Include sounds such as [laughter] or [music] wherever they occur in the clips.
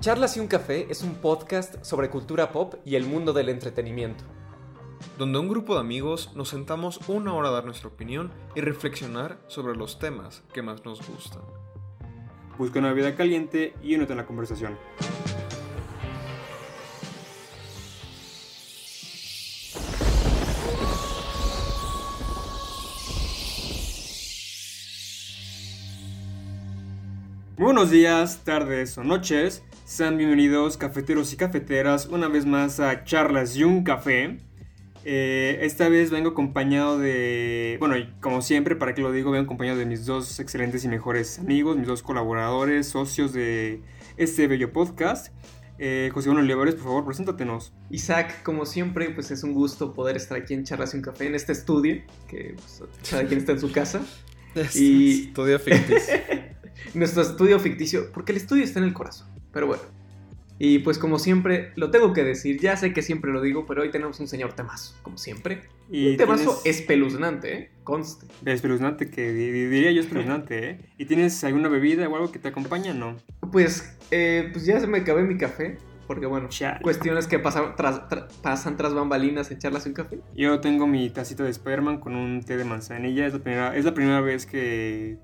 Charlas y un café es un podcast sobre cultura pop y el mundo del entretenimiento. Donde un grupo de amigos nos sentamos una hora a dar nuestra opinión y reflexionar sobre los temas que más nos gustan. Busca una bebida caliente y únete en la conversación. Muy buenos días, tardes o noches. Sean bienvenidos cafeteros y cafeteras una vez más a Charlas y un Café. Eh, esta vez vengo acompañado de, bueno, y como siempre, para que lo digo, vengo acompañado de mis dos excelentes y mejores amigos, mis dos colaboradores, socios de este bello podcast. Eh, José Manuel Olivares, por favor, preséntatenos. Isaac, como siempre, pues es un gusto poder estar aquí en Charlas y un Café, en este estudio, que pues, cada quien está en su casa. [laughs] y... Estudio ficticio. [laughs] Nuestro estudio ficticio, porque el estudio está en el corazón, pero bueno. Y pues como siempre, lo tengo que decir, ya sé que siempre lo digo, pero hoy tenemos un señor temazo, como siempre. Y un temazo tienes- espeluznante, ¿eh? Conste. Espeluznante, que di- di- diría yo espeluznante, ¿eh? ¿Y tienes alguna bebida o algo que te acompaña? No. Pues, eh, pues ya se me acabé mi café, porque bueno, Chale. cuestiones que pasan tras, tra- pasan tras bambalinas en charlas y un café. Yo tengo mi tacita de Spider-Man con un té de manzanilla. Es la, primera, es la primera vez que.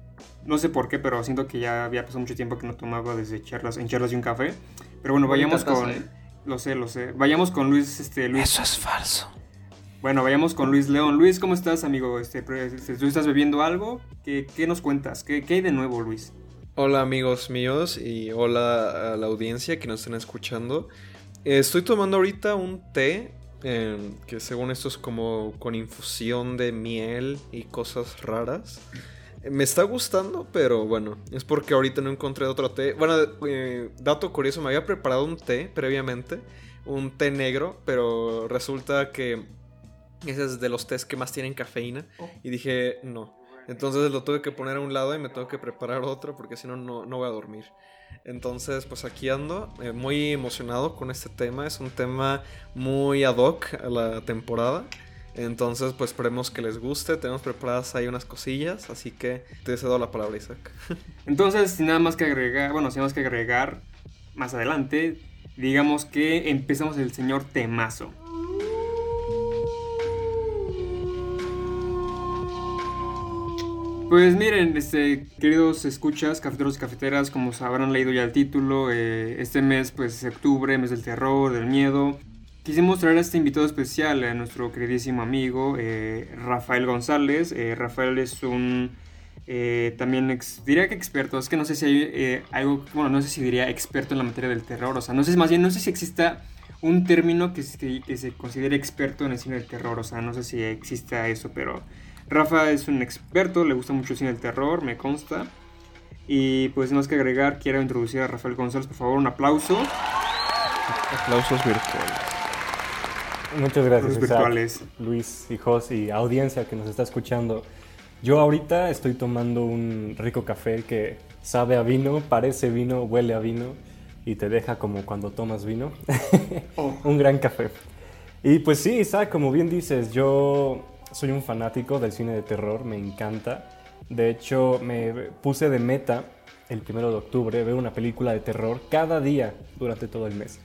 No sé por qué, pero siento que ya había pasado mucho tiempo que no tomaba desde charlas, en charlas y un café. Pero bueno, vayamos con. ¿eh? Lo sé, lo sé. Vayamos con Luis, este, Luis. es falso. Bueno, vayamos con Luis León. Luis, ¿cómo estás, amigo? Este, este, ¿Tú estás bebiendo algo? ¿Qué, qué nos cuentas? ¿Qué, ¿Qué hay de nuevo, Luis? Hola amigos míos y hola a la audiencia que nos están escuchando. Estoy tomando ahorita un té eh, que según esto es como con infusión de miel y cosas raras. Me está gustando, pero bueno, es porque ahorita no encontré otro té. Bueno, eh, dato curioso, me había preparado un té previamente, un té negro, pero resulta que ese es de los tés que más tienen cafeína. Oh. Y dije, no. Entonces lo tuve que poner a un lado y me tengo que preparar otro porque si no, no no voy a dormir. Entonces, pues aquí ando, eh, muy emocionado con este tema. Es un tema muy ad hoc a la temporada. Entonces, pues esperemos que les guste. Tenemos preparadas ahí unas cosillas, así que te cedo la palabra, Isaac. [laughs] Entonces, sin nada más que agregar, bueno, sin nada más que agregar más adelante, digamos que empezamos el señor temazo. Pues miren, este, queridos escuchas, cafeteros y cafeteras, como habrán leído ya el título, eh, este mes pues es octubre, mes del terror, del miedo. Quisimos traer a este invitado especial, a nuestro queridísimo amigo eh, Rafael González. Eh, Rafael es un eh, también ex- diría que experto, es que no sé si hay eh, algo, bueno, no sé si diría experto en la materia del terror, o sea, no sé, más bien no sé si exista un término que, que, se considere experto en el cine del terror, o sea, no sé si exista eso, pero Rafa es un experto, le gusta mucho el cine del terror, me consta. Y pues más que agregar, quiero introducir a Rafael González, por favor, un aplauso. Aplausos virtuales. Muchas gracias, Isaac, virtuales. Luis y Jos y audiencia que nos está escuchando. Yo ahorita estoy tomando un rico café que sabe a vino, parece vino, huele a vino y te deja como cuando tomas vino. [laughs] Oh. un gran café. Y pues sí, Isaac, como bien dices, yo soy un fanático del cine de terror, me encanta. De hecho, me puse de meta el primero de octubre ver una película de terror cada día durante todo el mes.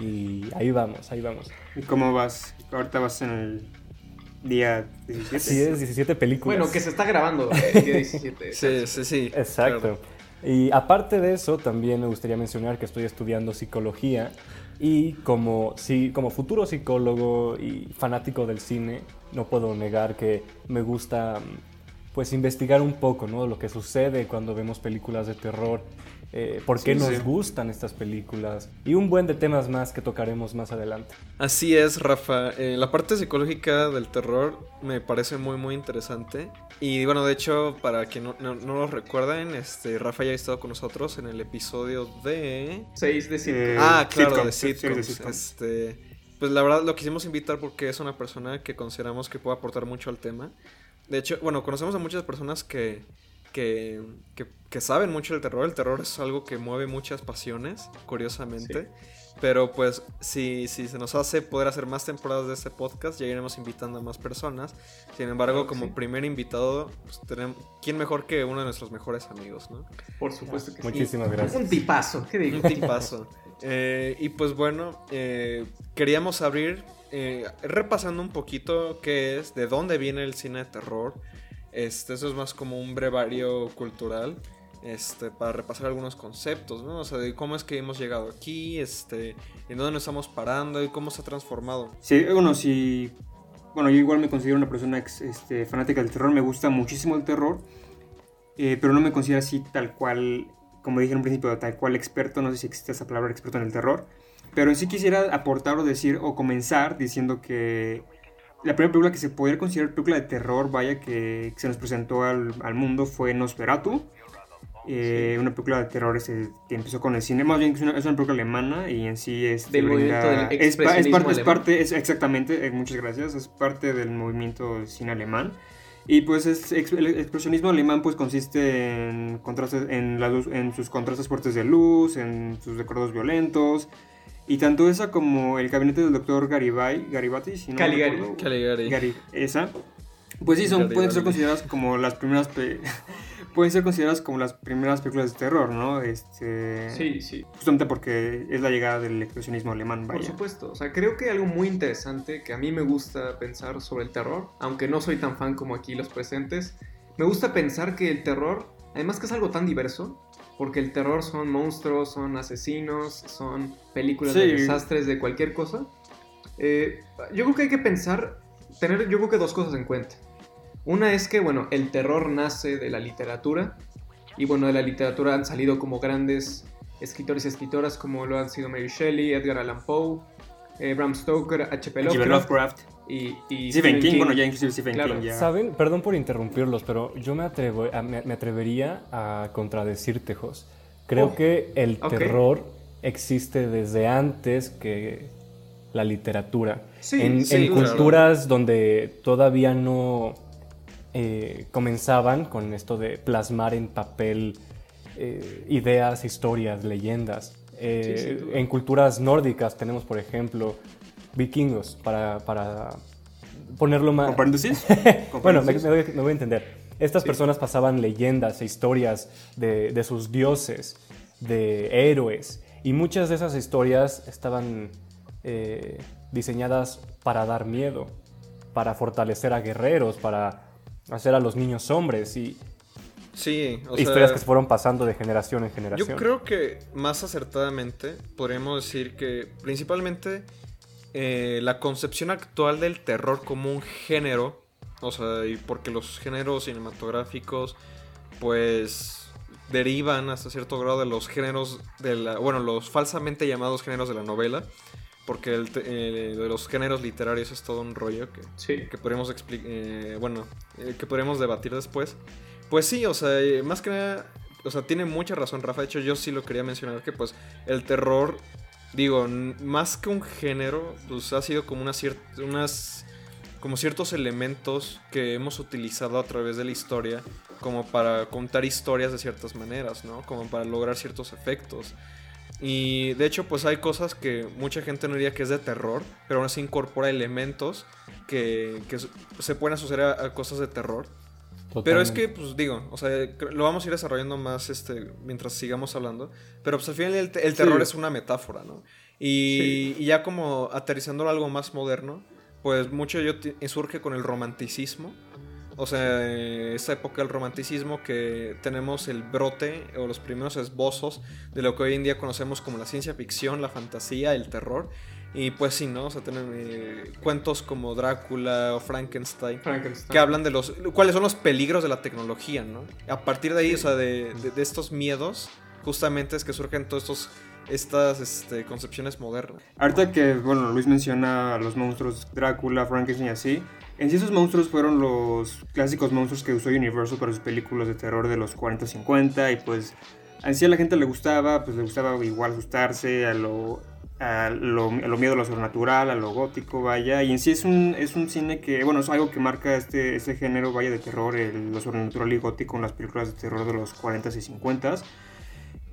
Y ahí vamos, ahí vamos. ¿Y cómo vas? Ahorita vas en el día 17. Así es, 17 películas. Bueno, que se está grabando [laughs] el día 17. Sí, sí, sí. Exacto. claro. Y aparte de eso, también me gustaría mencionar que estoy estudiando psicología y como, sí, como futuro psicólogo y fanático del cine, no puedo negar que me gusta pues investigar un poco ¿no? lo que sucede cuando vemos películas de terror, eh, por qué Sí, nos sí. gustan estas películas y un buen de temas más que tocaremos más adelante. Así es, Rafa. Eh, la parte psicológica del terror me parece muy, muy interesante. Y bueno, de hecho, para quien no, no, no lo recuerden, este, Rafa ya ha estado con nosotros en el episodio de... 6 de 5. Eh, ah, claro, sitcom, de sitcoms. sitcom. Este, pues la verdad lo quisimos invitar porque es una persona que consideramos que puede aportar mucho al tema. De hecho, bueno, conocemos a muchas personas que, que, que, que saben mucho del terror. El terror es algo que mueve muchas pasiones, curiosamente. Pero pues si, si se nos hace poder hacer más temporadas de este podcast, ya iremos invitando a más personas. Sin embargo, como sí. primer invitado, pues, tenemos, ¿quién mejor que uno de nuestros mejores amigos, no? Por supuesto que sí. Muchísimas gracias. Un tipazo, ¿qué digo? Un tipazo. Eh, y pues bueno, eh, queríamos abrir eh, repasando un poquito qué es, de dónde viene el cine de terror. Este, eso es más como un brevario cultural. Este, para repasar algunos conceptos, ¿no? O sea, de cómo es que hemos llegado aquí, este, en dónde nos estamos parando y cómo se ha transformado. Sí, bueno, sí. Bueno, yo igual me considero una persona este, fanática del terror. Me gusta muchísimo el terror. eh, pero no me considero así tal cual, como dije en un principio, tal cual experto. No sé si existe esa palabra experto en el terror. Pero sí quisiera aportar o decir, o comenzar diciendo que la primera película que se podría considerar película de terror, vaya, que se nos presentó al, al mundo fue Nosferatu. Eh, Una película de terror este, que empezó con el cine, más bien que es una, es una película alemana y en sí es Del movimiento del es, es parte, es parte, es exactamente, eh, muchas gracias, es parte del movimiento del cine alemán. Y pues es, el expresionismo alemán pues consiste en, contrastes, en, la luz- en sus contrastes fuertes de luz, en sus recuerdos violentos. Y tanto esa como el gabinete del doctor Garibay, Garibati, si no Caligari. recuerdo, Caligari. Esa. Pues sí, son, pueden ser consideradas como las primeras [laughs] pueden ser consideradas como las primeras películas de terror, ¿no? Este Sí, sí. justamente porque es la llegada del expresionismo alemán, Por vaya. supuesto, o sea, creo que algo muy interesante que a mí me gusta pensar sobre el terror, aunque no soy tan fan como aquí los presentes, me gusta pensar que el terror, además que es algo tan diverso, porque el terror son monstruos, son asesinos, son películas de Sí. desastres, de cualquier cosa. eh, yo creo que hay que pensar, tener yo creo que dos cosas en cuenta. Una es que, bueno, el terror nace de la literatura, y bueno, de la literatura han salido como grandes escritores y escritoras como lo han sido Mary Shelley, Edgar Allan Poe, eh, Bram Stoker, H.P. Lovecraft. Y, y Stephen King, bueno, ya inclusive Stephen Claro. King ya. ¿Saben? Perdón por interrumpirlos, pero yo me, atrevo, me, me atrevería a contradecirte, Jos. Creo Oh, que el terror existe desde antes que la literatura. Sí, en sí, en claro. culturas donde todavía no eh, comenzaban con esto de plasmar en papel eh, ideas, historias, leyendas. Eh, Sí, en culturas nórdicas tenemos, por ejemplo, vikingos, para, para ponerlo más... ¿Con paréntesis? [laughs] ¿Con Bueno, me, voy, me voy a entender. Estas Sí. personas pasaban leyendas e historias de, de sus dioses, de héroes, y muchas de esas historias estaban eh, diseñadas para dar miedo, para fortalecer a guerreros, para hacer a los niños hombres, y Sí, o historias sea, que se fueron pasando de generación en generación. Yo creo que más acertadamente podríamos decir que principalmente eh, la concepción actual del terror como un género, o sea, y porque los géneros cinematográficos pues derivan hasta cierto grado de los géneros de la, bueno, los falsamente llamados géneros de la novela, porque el eh, de los géneros literarios es todo un rollo que Sí. que podríamos explicar, bueno, eh, que podríamos debatir después. Pues sí, o sea, eh, más que nada, o sea, tiene mucha razón Rafa, de hecho yo sí lo quería mencionar, que pues el terror, digo, más que un género, pues ha sido como una cier- unas, como ciertos elementos que hemos utilizado a través de la historia, como para contar historias de ciertas maneras, ¿no? Como para lograr ciertos efectos. Y de hecho, pues hay cosas que mucha gente no diría que es de terror, pero aún así incorpora elementos que, que se pueden asociar a cosas de terror. Pero es que, pues digo, o sea, lo vamos a ir desarrollando más este, mientras sigamos hablando. Pero pues al final el, el terror Sí. es una metáfora, ¿no? Y, y ya como aterrizándolo a algo más moderno, pues mucho yo surge con el romanticismo. O sea, esa época del romanticismo que tenemos el brote o los primeros esbozos de lo que hoy en día conocemos como la ciencia ficción, la fantasía, el terror. Y pues sí, ¿no? O sea, tienen eh, cuentos como Drácula o Frankenstein Frankenstein. que hablan de los cuáles son los peligros de la tecnología, ¿no? A partir de ahí, o sea, de, de- de estos miedos, justamente es que surgen todos estos estas este, concepciones modernas. Ahorita que, bueno, Luis menciona a los monstruos Drácula, Frankenstein y así. En sí esos monstruos fueron los clásicos monstruos que usó Universal para sus películas de terror de los 40-50 y pues en sí a la gente le gustaba, pues le gustaba igual asustarse a lo, a lo, a lo miedo a lo sobrenatural, a lo gótico, vaya. Y en sí es un, es un cine que, bueno, es algo que marca este, este género, vaya, de terror, el- lo sobrenatural y gótico en las películas de terror de los 40s y 50s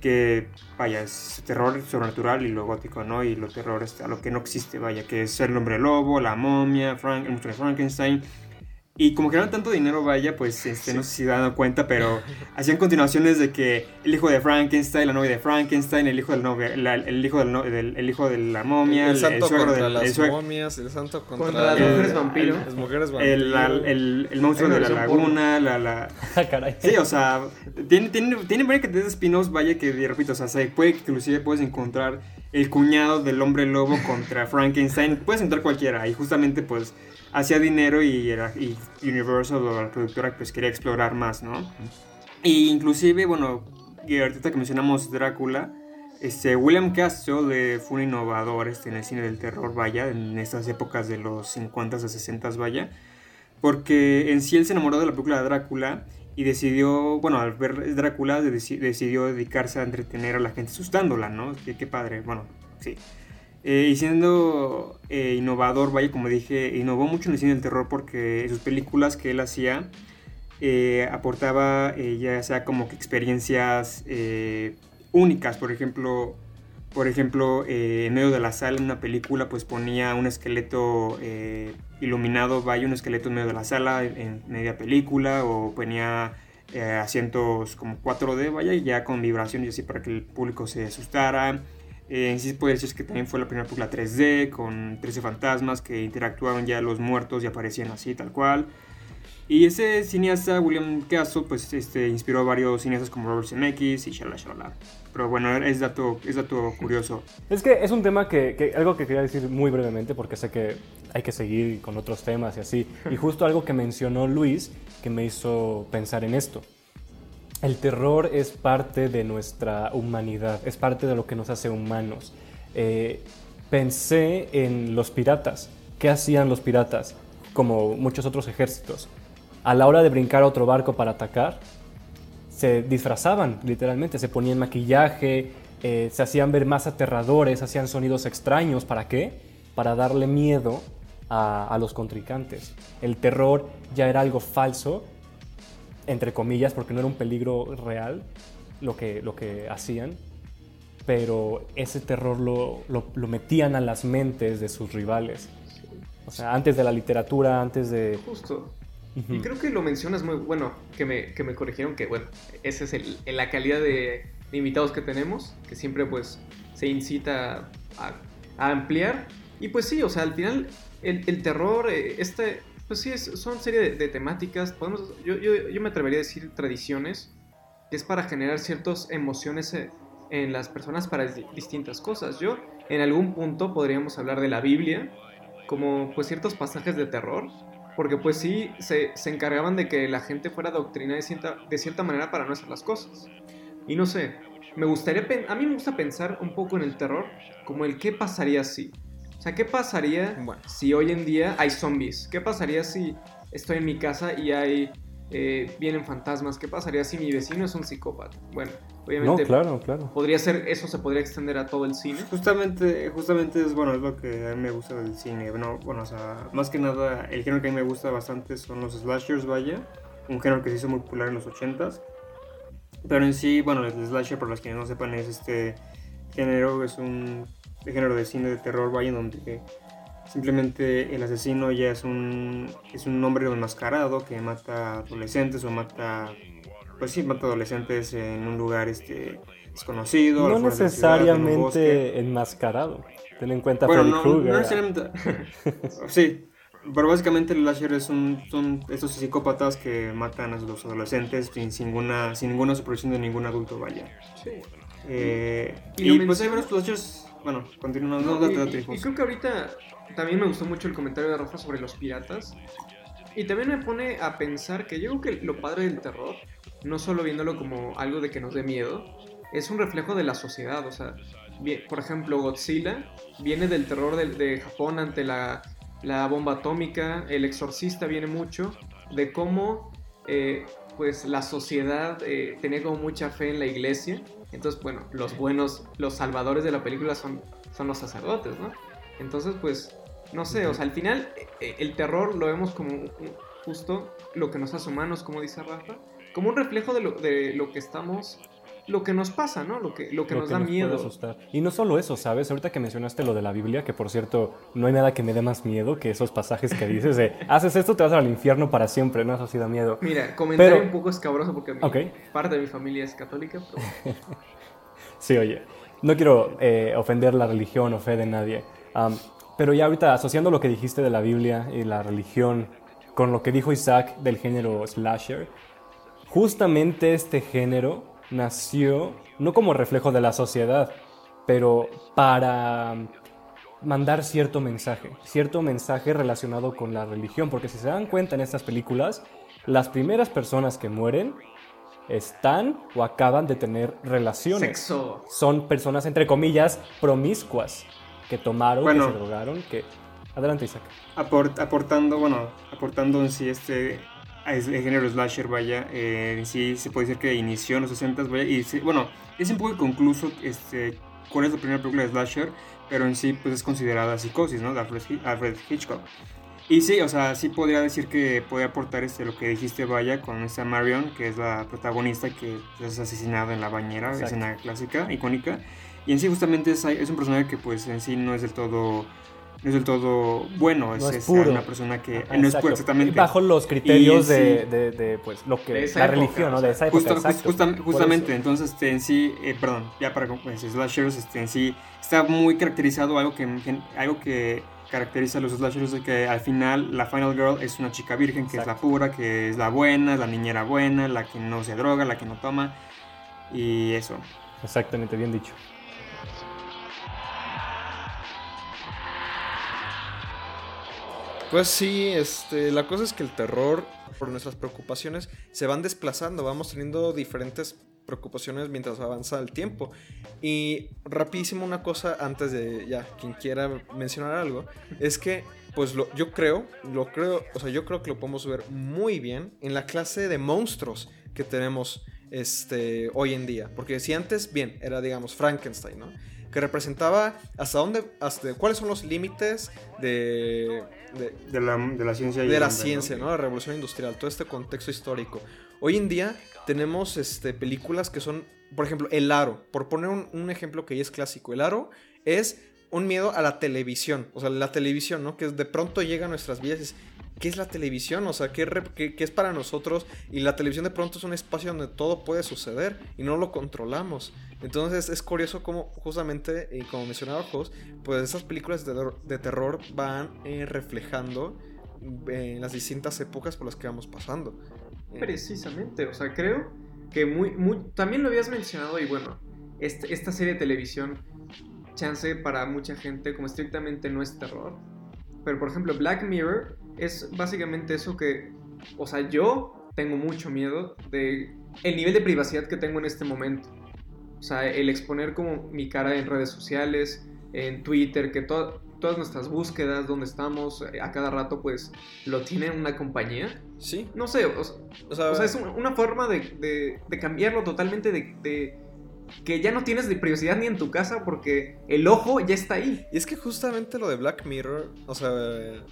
que, vaya, es terror sobrenatural y lo gótico, ¿no? Y lo terror a lo que no existe, vaya, que es el hombre lobo, la momia, Frank, el monstruo de Frankenstein. Y como que eran tanto dinero, vaya, pues este, no sé si se dan cuenta, pero hacían continuaciones de que el hijo de Frankenstein, la novia de Frankenstein, el hijo del novio, la- el hijo del, no- del- el hijo de la momia, el santo suegro contra del- las el suegro- momias, el santo contra, Contra las el- mujeres vampiro. Las mujeres el, vampiro. la- el- el monstruo de la laguna, la, la, [laughs] Ah, caray. Sí, o sea, tiene, tiene, tiene varias cantidad de spin-offs, vaya que, repito, o sea, se puede inclusive puedes encontrar el cuñado del hombre lobo contra Frankenstein, puedes encontrar cualquiera, y justamente pues hacía dinero y, era, y Universal o la productora pues quería explorar más, ¿no? Y inclusive, bueno, y ahorita que mencionamos Drácula, este, William Castle fue un innovador este, en el cine del terror, vaya, en estas épocas de los 50s a 60s, vaya, porque en sí él se enamoró de la película de Drácula y decidió, bueno, al ver Drácula deci- decidió dedicarse a entretener a la gente asustándola, ¿no? Qué, qué padre, bueno, sí. Eh, y siendo eh, innovador, vaya, como dije, innovó mucho en el cine del terror porque sus películas que él hacía eh, aportaba eh, ya sea como que experiencias eh, únicas, por ejemplo, por ejemplo, en medio de la sala en una película pues ponía un esqueleto iluminado, vaya un esqueleto en medio de la sala en, en media película o ponía asientos como 4D, vaya, ya con vibración y así para que el público se asustara. Eh, sí se puede decir que también fue la primera película 3D con 13 fantasmas que interactuaban ya los muertos y aparecían así tal cual. Y ese cineasta, William Castle, pues este, inspiró a varios cineastas como Robert Zemeckis y shalala shalala. Pero bueno, es dato, es dato curioso. Es que es un tema que, que- algo que quería decir muy brevemente porque sé que hay que seguir con otros temas y así. Y justo algo que mencionó Luis que me hizo pensar en esto. El terror es parte de nuestra humanidad, es parte de lo que nos hace humanos. Eh, pensé en los piratas. ¿Qué hacían los piratas? Como muchos otros ejércitos. A la hora de brincar a otro barco para atacar, se disfrazaban, literalmente, se ponían maquillaje, eh, se hacían ver más aterradores, hacían sonidos extraños. ¿Para qué? Para darle miedo a, a los contrincantes. El terror ya era algo falso, entre comillas, porque no era un peligro real lo que, lo que hacían, pero ese terror lo, lo- lo metían a las mentes de sus rivales. O sea, antes de la literatura, antes de... Justo. Y creo que lo mencionas muy bueno, que me, que me corrigieron que, bueno, esa es el, la calidad de, de invitados que tenemos, que siempre pues se incita a, a ampliar. Y pues sí, o sea, al final el, el terror, eh, este, pues sí, es, son serie de, temáticas, podemos, yo, yo, yo me atrevería a decir tradiciones, que es para generar ciertas emociones eh, en las personas para di- distintas cosas. Yo, en algún punto podríamos hablar de la Biblia, como pues ciertos pasajes de terror, porque pues sí se, se encargaban de que la gente fuera doctrina de cierta, de cierta manera para no hacer las cosas. Y no sé, me gustaría, a mí me gusta pensar un poco en el terror como el qué pasaría si. O sea, ¿qué pasaría Bueno. si hoy en día hay zombies? ¿Qué pasaría si estoy en mi casa y hay eh, vienen fantasmas? ¿Qué pasaría si mi vecino es un psicópata? Bueno, No, obviamente claro, claro. podría ser, eso se podría extender a todo el cine. Justamente, justamente es bueno, es lo que a mí me gusta del cine. Bueno, bueno, o sea, más que nada, el género que a mí me gusta bastante son los slashers, vaya. Un género que se hizo muy popular en los 80s. Pero en sí, bueno, el slasher, por los que no sepan, es este género, es un género de cine de terror, vaya, en donde simplemente el asesino ya es un, es un hombre enmascarado que mata adolescentes o mata, pues sí, mata adolescentes en un lugar este, desconocido. No de ciudad, en un necesariamente enmascarado. Ten en cuenta Bueno, Freddy no, Krueger. no necesariamente. [laughs] sí, pero básicamente el slasher es un, son estos psicópatas que matan a los adolescentes sin, sin ninguna, sin ninguna supervisión de ningún adulto, vaya. Eh, Y pues hay varios slashers. Bueno, continuando. No, date, y, date, y- y creo que ahorita también me gustó mucho el comentario de Rafa sobre los piratas. Y también me pone a pensar que yo creo que lo padre del terror, no solo viéndolo como algo de que nos dé miedo, es un reflejo de la sociedad. O sea, bien- por ejemplo, Godzilla viene del terror de, de Japón ante la, la bomba atómica. El exorcista viene mucho de cómo eh, pues la sociedad eh, tenía como mucha fe en la iglesia. Entonces, bueno, los buenos, los salvadores de la película son, son los sacerdotes, ¿no? Entonces, pues, no sé, o sea, al final eh, el terror lo vemos como justo lo que nos hace humanos, como dice Rafa, como un reflejo de lo, de lo que estamos lo que nos pasa, ¿no? Lo que, lo que lo nos que da nos puede miedo. asustar. Y no solo eso, ¿sabes? Ahorita que mencionaste lo de la Biblia, que por cierto, no hay nada que me dé más miedo que esos pasajes que dices de [laughs] haces esto, te vas al infierno para siempre, ¿no? Eso sí da miedo. Mira, comentario Pero- un poco escabroso porque mi- Ok. parte de mi familia es católica, pero [laughs] Sí, oye, no quiero eh, ofender la religión o fe de nadie, pero ya ahorita asociando lo que dijiste de la Biblia y la religión con lo que dijo Isaac del género slasher, justamente este género nació no como reflejo de la sociedad, pero para mandar cierto mensaje, cierto mensaje relacionado con la religión, porque si se dan cuenta en estas películas, las primeras personas que mueren están o acaban de tener relaciones sexo. son personas, entre comillas, promiscuas, que tomaron, Bueno. que se drogaron, que... Adelante, Isaac. Aport- aportando, bueno, aportando en sí este el género slasher, vaya, eh, en sí se puede decir que inició en los 60 vaya, y sí- bueno, es un poco inconcluso este, cuál es la primera película de slasher, pero en sí pues es considerada Psicosis, ¿no? De Alfred, Hi- Alfred Hitchcock. Y sí, o sea, sí podría decir que puede aportar este, lo que dijiste, vaya, con esta Marion, que es la protagonista que es asesinada en la bañera, Exacto. escena clásica, icónica. Y en sí justamente es, es un personaje que pues en sí no es del todo... No es del todo bueno, es, No es es puro. una persona que Ajá, no es puro exactamente. Bajo los criterios Y de, sí. de- de, pues, lo que... La época, religión, ¿no? o De esa época, Justo- exacto. justamente, entonces este, en sí, eh, perdón, ya para pues, slashers, este, en sí está muy caracterizado algo que, algo que caracteriza a los slashers de que al final la final girl es una chica virgen, que es la pura, que es la buena, la niñera buena, la que no se droga, la que no toma y eso. Exactamente, bien dicho. Pues sí, este, la cosa es que el terror, por nuestras preocupaciones, se van desplazando, vamos teniendo diferentes preocupaciones mientras avanza el tiempo. Y rapidísimo una cosa antes de ya quien quiera mencionar algo, es que pues lo, yo creo, lo creo, o sea, yo creo que lo podemos ver muy bien en la clase de monstruos que tenemos este hoy en día, porque si antes bien era digamos Frankenstein, ¿no? Que representaba hasta dónde, hasta cuáles son los límites de, de, De la, de la ciencia. de la ciencia, ¿no? La revolución industrial, todo este contexto histórico. Hoy en día tenemos este, películas que son, por ejemplo, El Aro. Por poner un, un ejemplo que ya es clásico, El Aro es un miedo a la televisión. O sea, la televisión, ¿no? Que de pronto llega a nuestras vidas y es, ¿qué es la televisión? O sea, ¿qué, es para nosotros? Y la televisión de pronto es un espacio donde todo puede suceder y no lo controlamos. Entonces es curioso cómo justamente, y como mencionaba Jos, pues esas películas de terror, van eh, reflejando en las distintas épocas por las que vamos pasando. Eh, Precisamente, o sea, creo que muy, muy, también lo habías mencionado y bueno, este- esta serie de televisión, chance para mucha gente como estrictamente no es terror, pero por ejemplo Black Mirror es básicamente eso que, o sea, yo tengo mucho miedo de el nivel de privacidad que tengo en este momento. O sea, el exponer como mi cara en redes sociales, en Twitter, que to- todas nuestras búsquedas, donde estamos, a cada rato, pues lo tiene una compañía. Sí, No sé, o sea, o sea, o sea, es un- una forma de, de- de cambiarlo totalmente, de, de que ya no tienes de privacidad ni en tu casa porque el ojo ya está ahí. Y es que justamente lo de Black Mirror, o sea,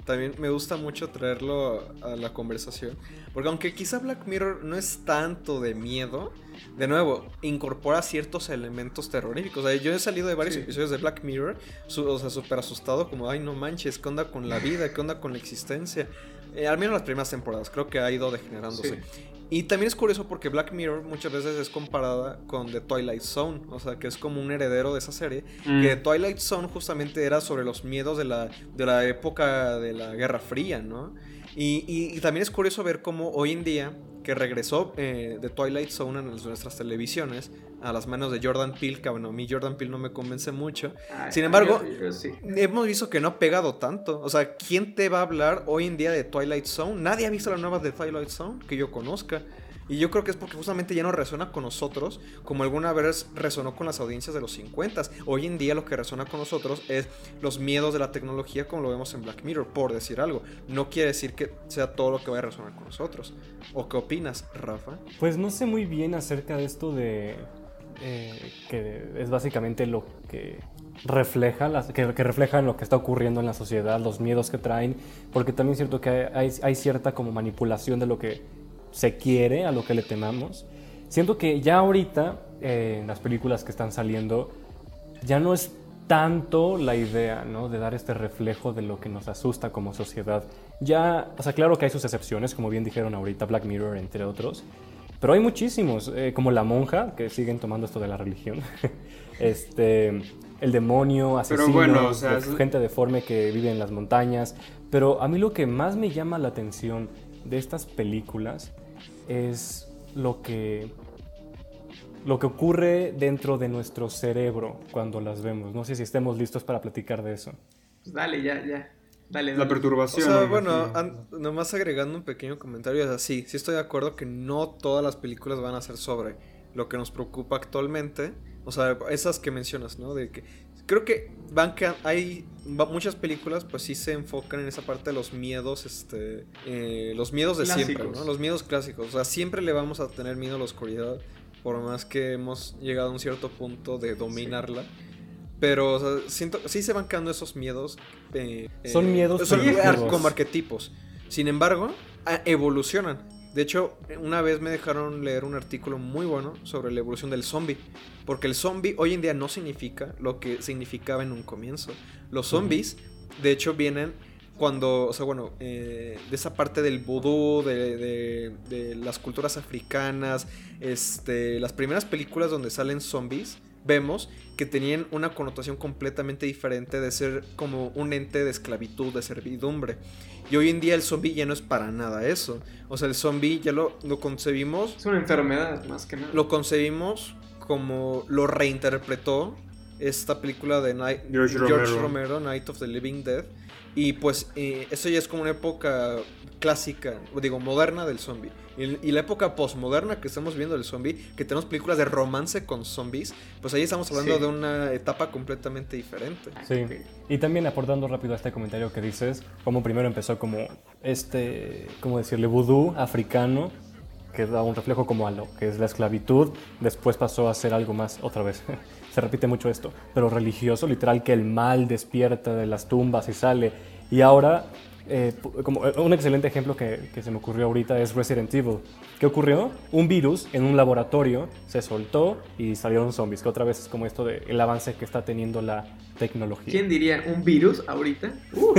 también me gusta mucho traerlo a la conversación. Porque aunque quizá Black Mirror no es tanto de miedo, de nuevo, incorpora ciertos elementos terroríficos. O sea, yo he salido de varios Sí. episodios de Black Mirror, su- o sea, súper asustado, como, ay, no manches, ¿qué onda con la vida? ¿Qué onda con la existencia? Eh, al menos las primeras temporadas, creo que ha ido degenerándose. Sí. Y también es curioso porque Black Mirror muchas veces es comparada con The Twilight Zone, o sea, que es como un heredero de esa serie. Mm. Que Twilight Zone justamente era sobre los miedos de la, de la época de la Guerra Fría, ¿no? Y, y- y también es curioso ver cómo hoy en día, que regresó eh, de Twilight Zone en nuestras televisiones, a las manos de Jordan Peele, que bueno, a mí Jordan Peele no me convence mucho, Ay, Sin embargo- yo- yo sí. hemos visto que no ha pegado tanto. O sea, ¿quién te va a hablar hoy en día de Twilight Zone? Nadie ha visto la nueva de Twilight Zone que yo conozca. Y yo creo que es porque justamente ya no resuena con nosotros como alguna vez resonó con las audiencias de los 50. Hoy en día lo que resuena con nosotros es los miedos de la tecnología como lo vemos en Black Mirror, por decir algo. No quiere decir que sea todo lo que vaya a resonar con nosotros. ¿O qué opinas, Rafa? Pues no sé muy bien acerca de esto de eh, que es básicamente lo que refleja las, que, que refleja lo que está ocurriendo en la sociedad, los miedos que traen, porque también es cierto que hay, hay cierta como manipulación de lo que se quiere, a lo que le temamos. siento que ya ahorita, eh, en las películas que están saliendo, ya no es tanto la idea, ¿no? De dar este reflejo de lo que nos asusta como sociedad. Ya, o sea, claro que hay sus excepciones, como bien dijeron ahorita, Black Mirror, entre otros. Pero hay muchísimos, eh, como La Monja, que siguen tomando esto de la religión. [laughs] este, el demonio, asesinos, bueno, o sea, de- es- gente deforme que vive en las montañas. Pero a mí lo que más me llama la atención de estas películas es lo que lo que ocurre dentro de nuestro cerebro cuando las vemos. No sé si estemos listos para platicar de eso. Pues dale, ya, ya. Dale, La dale. O perturbación. sea, bueno, nomás agregando un pequeño comentario, o sea, sí, sí estoy de acuerdo que no todas las películas van a ser sobre lo que nos preocupa actualmente. O sea, esas que mencionas, ¿no? De que creo que van que hay muchas películas, pues sí se enfocan en esa parte de los miedos, este, eh, los miedos de siempre. ¿no? Los miedos clásicos. O sea, siempre le vamos a tener miedo a la oscuridad, por más que hemos llegado a un cierto punto de dominarla. Pero, o sea, siento, sí se van quedando esos miedos. eh, Son eh, miedos son como arquetipos. Sin embargo, evolucionan. De hecho, una vez me dejaron leer un artículo muy bueno sobre la evolución del zombie. Porque el zombie hoy en día no significa lo que significaba en un comienzo. Los zombies, de hecho, vienen cuando, o sea, bueno, eh, de esa parte del vudú, de, de- de las culturas africanas, este, las primeras películas donde salen zombies, vemos que tenían una connotación completamente diferente de ser como un ente de esclavitud, de servidumbre. Y hoy en día el zombie ya no es para nada eso. O sea, el zombie ya lo, lo concebimos Es una enfermedad, más que nada. lo concebimos como lo reinterpretó esta película de Night- George Romero. Romero, Night of the Living Dead. Y pues eh, eso ya es como una época clásica, digo, moderna del zombie. Y, y la época postmoderna que estamos viendo del zombie, que tenemos películas de romance con zombies, pues ahí estamos hablando Sí. de una etapa completamente diferente. Sí. Ok. Y también aportando rápido a este comentario que dices, como primero empezó como este, ¿cómo decirle? Vudú africano, que da un reflejo como a lo que es la esclavitud, después pasó a ser algo más, otra vez, [laughs] se repite mucho esto, pero religioso, literal que el mal despierta de las tumbas y sale. Y ahora, eh, como eh, un excelente ejemplo que, que se me ocurrió ahorita es Resident Evil. ¿Qué ocurrió? Un virus en un laboratorio se soltó y salieron zombies, que otra vez es como esto del avance que está teniendo la tecnología. ¿Quién diría un virus ahorita? [laughs] Uh,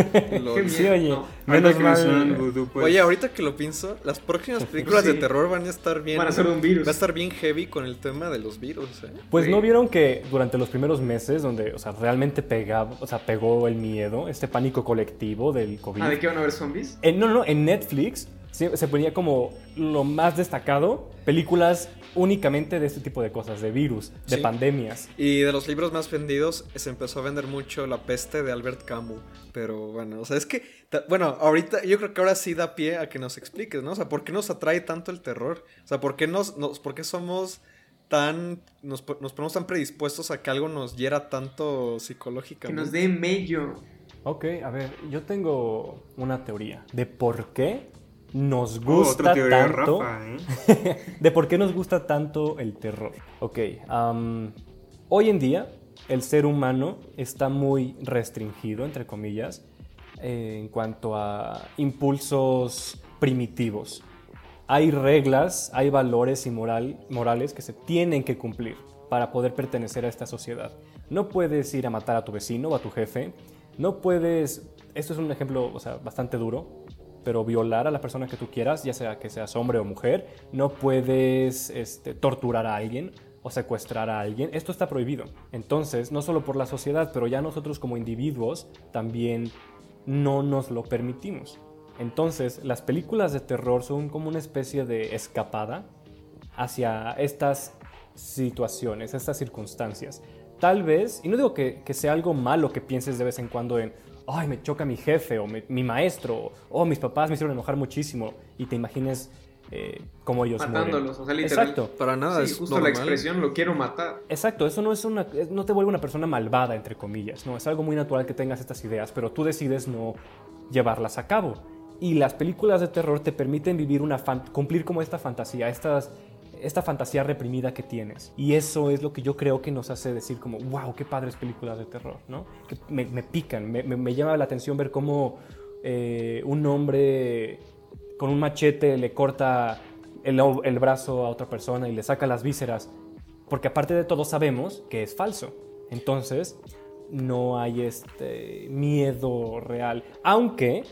qué. Sí, oye. No. Ahorita Menos mal. vudú, pues, Oye, ahorita que lo pienso, las próximas películas de Sí. terror van a estar bien. Van a ser un virus. Va a estar bien heavy con el tema de los virus, ¿eh? Pues Sí. no vieron que durante los primeros meses, donde, o sea, realmente pegaba, o sea, pegó el miedo, este pánico colectivo del COVID. Ah, ¿de qué van a ver zombies? En- no, no, en Netflix se, se ponía como lo más destacado películas únicamente de este tipo de cosas, de virus, de Sí. pandemias. Y de los libros más vendidos se empezó a vender mucho La peste de Albert Camus. Pero bueno, o sea, es que, bueno, ahorita yo creo que ahora sí da pie a que nos expliques, ¿no? O sea, ¿por qué nos atrae tanto el terror? O sea, ¿por qué, nos, nos- por qué somos tan, nos, nos ponemos tan predispuestos a que algo nos hiera tanto Que psicológicamente? nos dé mello. Ok, a ver, yo tengo una teoría de por qué nos oh, gusta tanto. Rafa, ¿eh? [laughs] de por qué nos gusta tanto el terror. Ok, am, hoy en día el ser humano está muy restringido, entre comillas, eh, en cuanto a impulsos primitivos. Hay reglas, hay valores y moral, morales que se tienen que cumplir para poder pertenecer a esta sociedad. No puedes ir a matar a tu vecino o a tu jefe. No puedes, esto es un ejemplo o sea, bastante duro, pero violar a la persona que tú quieras, ya sea que seas hombre o mujer, no puedes este, torturar a alguien o secuestrar a alguien. Esto está prohibido. Entonces, no solo por la sociedad, pero ya nosotros como individuos también no nos lo permitimos. Entonces, las películas de terror son como una especie de escapada hacia estas situaciones, estas circunstancias. Tal vez, y no digo que, que sea algo malo que pienses de vez en cuando en, ay, me choca mi jefe o mi maestro, o "Oh, mis papás me hicieron enojar muchísimo, y te imagines eh, cómo ellos mueren. Matándolos, o sea, literal. Exacto. Para nada, Sí, es justo normal. la expresión lo quiero matar. Exacto, eso no es una, no te vuelve una persona malvada entre comillas, no, es algo muy natural que tengas estas ideas, pero tú decides no llevarlas a cabo. Y las películas de terror te permiten vivir una fan- cumplir como esta fantasía, estas esta fantasía reprimida que tienes. Y eso es lo que yo creo que nos hace decir como, wow, qué padres películas de terror, ¿no? Me, me pican, me, me- llama la atención ver cómo eh, un hombre con un machete le corta el, el brazo a otra persona y le saca las vísceras, porque aparte de todo sabemos que es falso. Entonces, no hay este miedo real. Aunque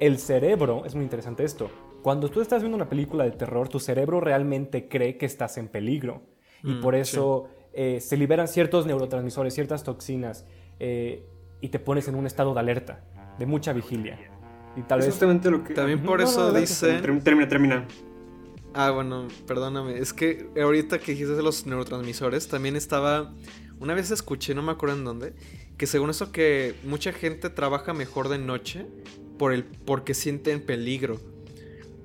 el cerebro, es muy interesante esto, cuando tú estás viendo una película de terror, tu cerebro realmente cree que estás en peligro. Y Mm, por eso eh, se liberan ciertos neurotransmisores, ciertas toxinas, eh, y te pones en un estado de alerta, de mucha vigilia. Y tal vez... justamente lo que... También por No, no, eso dicen... Term- Termina, termina. Ah, bueno, perdóname. Es que ahorita que dijiste de los neurotransmisores, también estaba. Una vez escuché, no me acuerdo en dónde, que según eso que mucha gente trabaja mejor de noche por el, porque sienten peligro.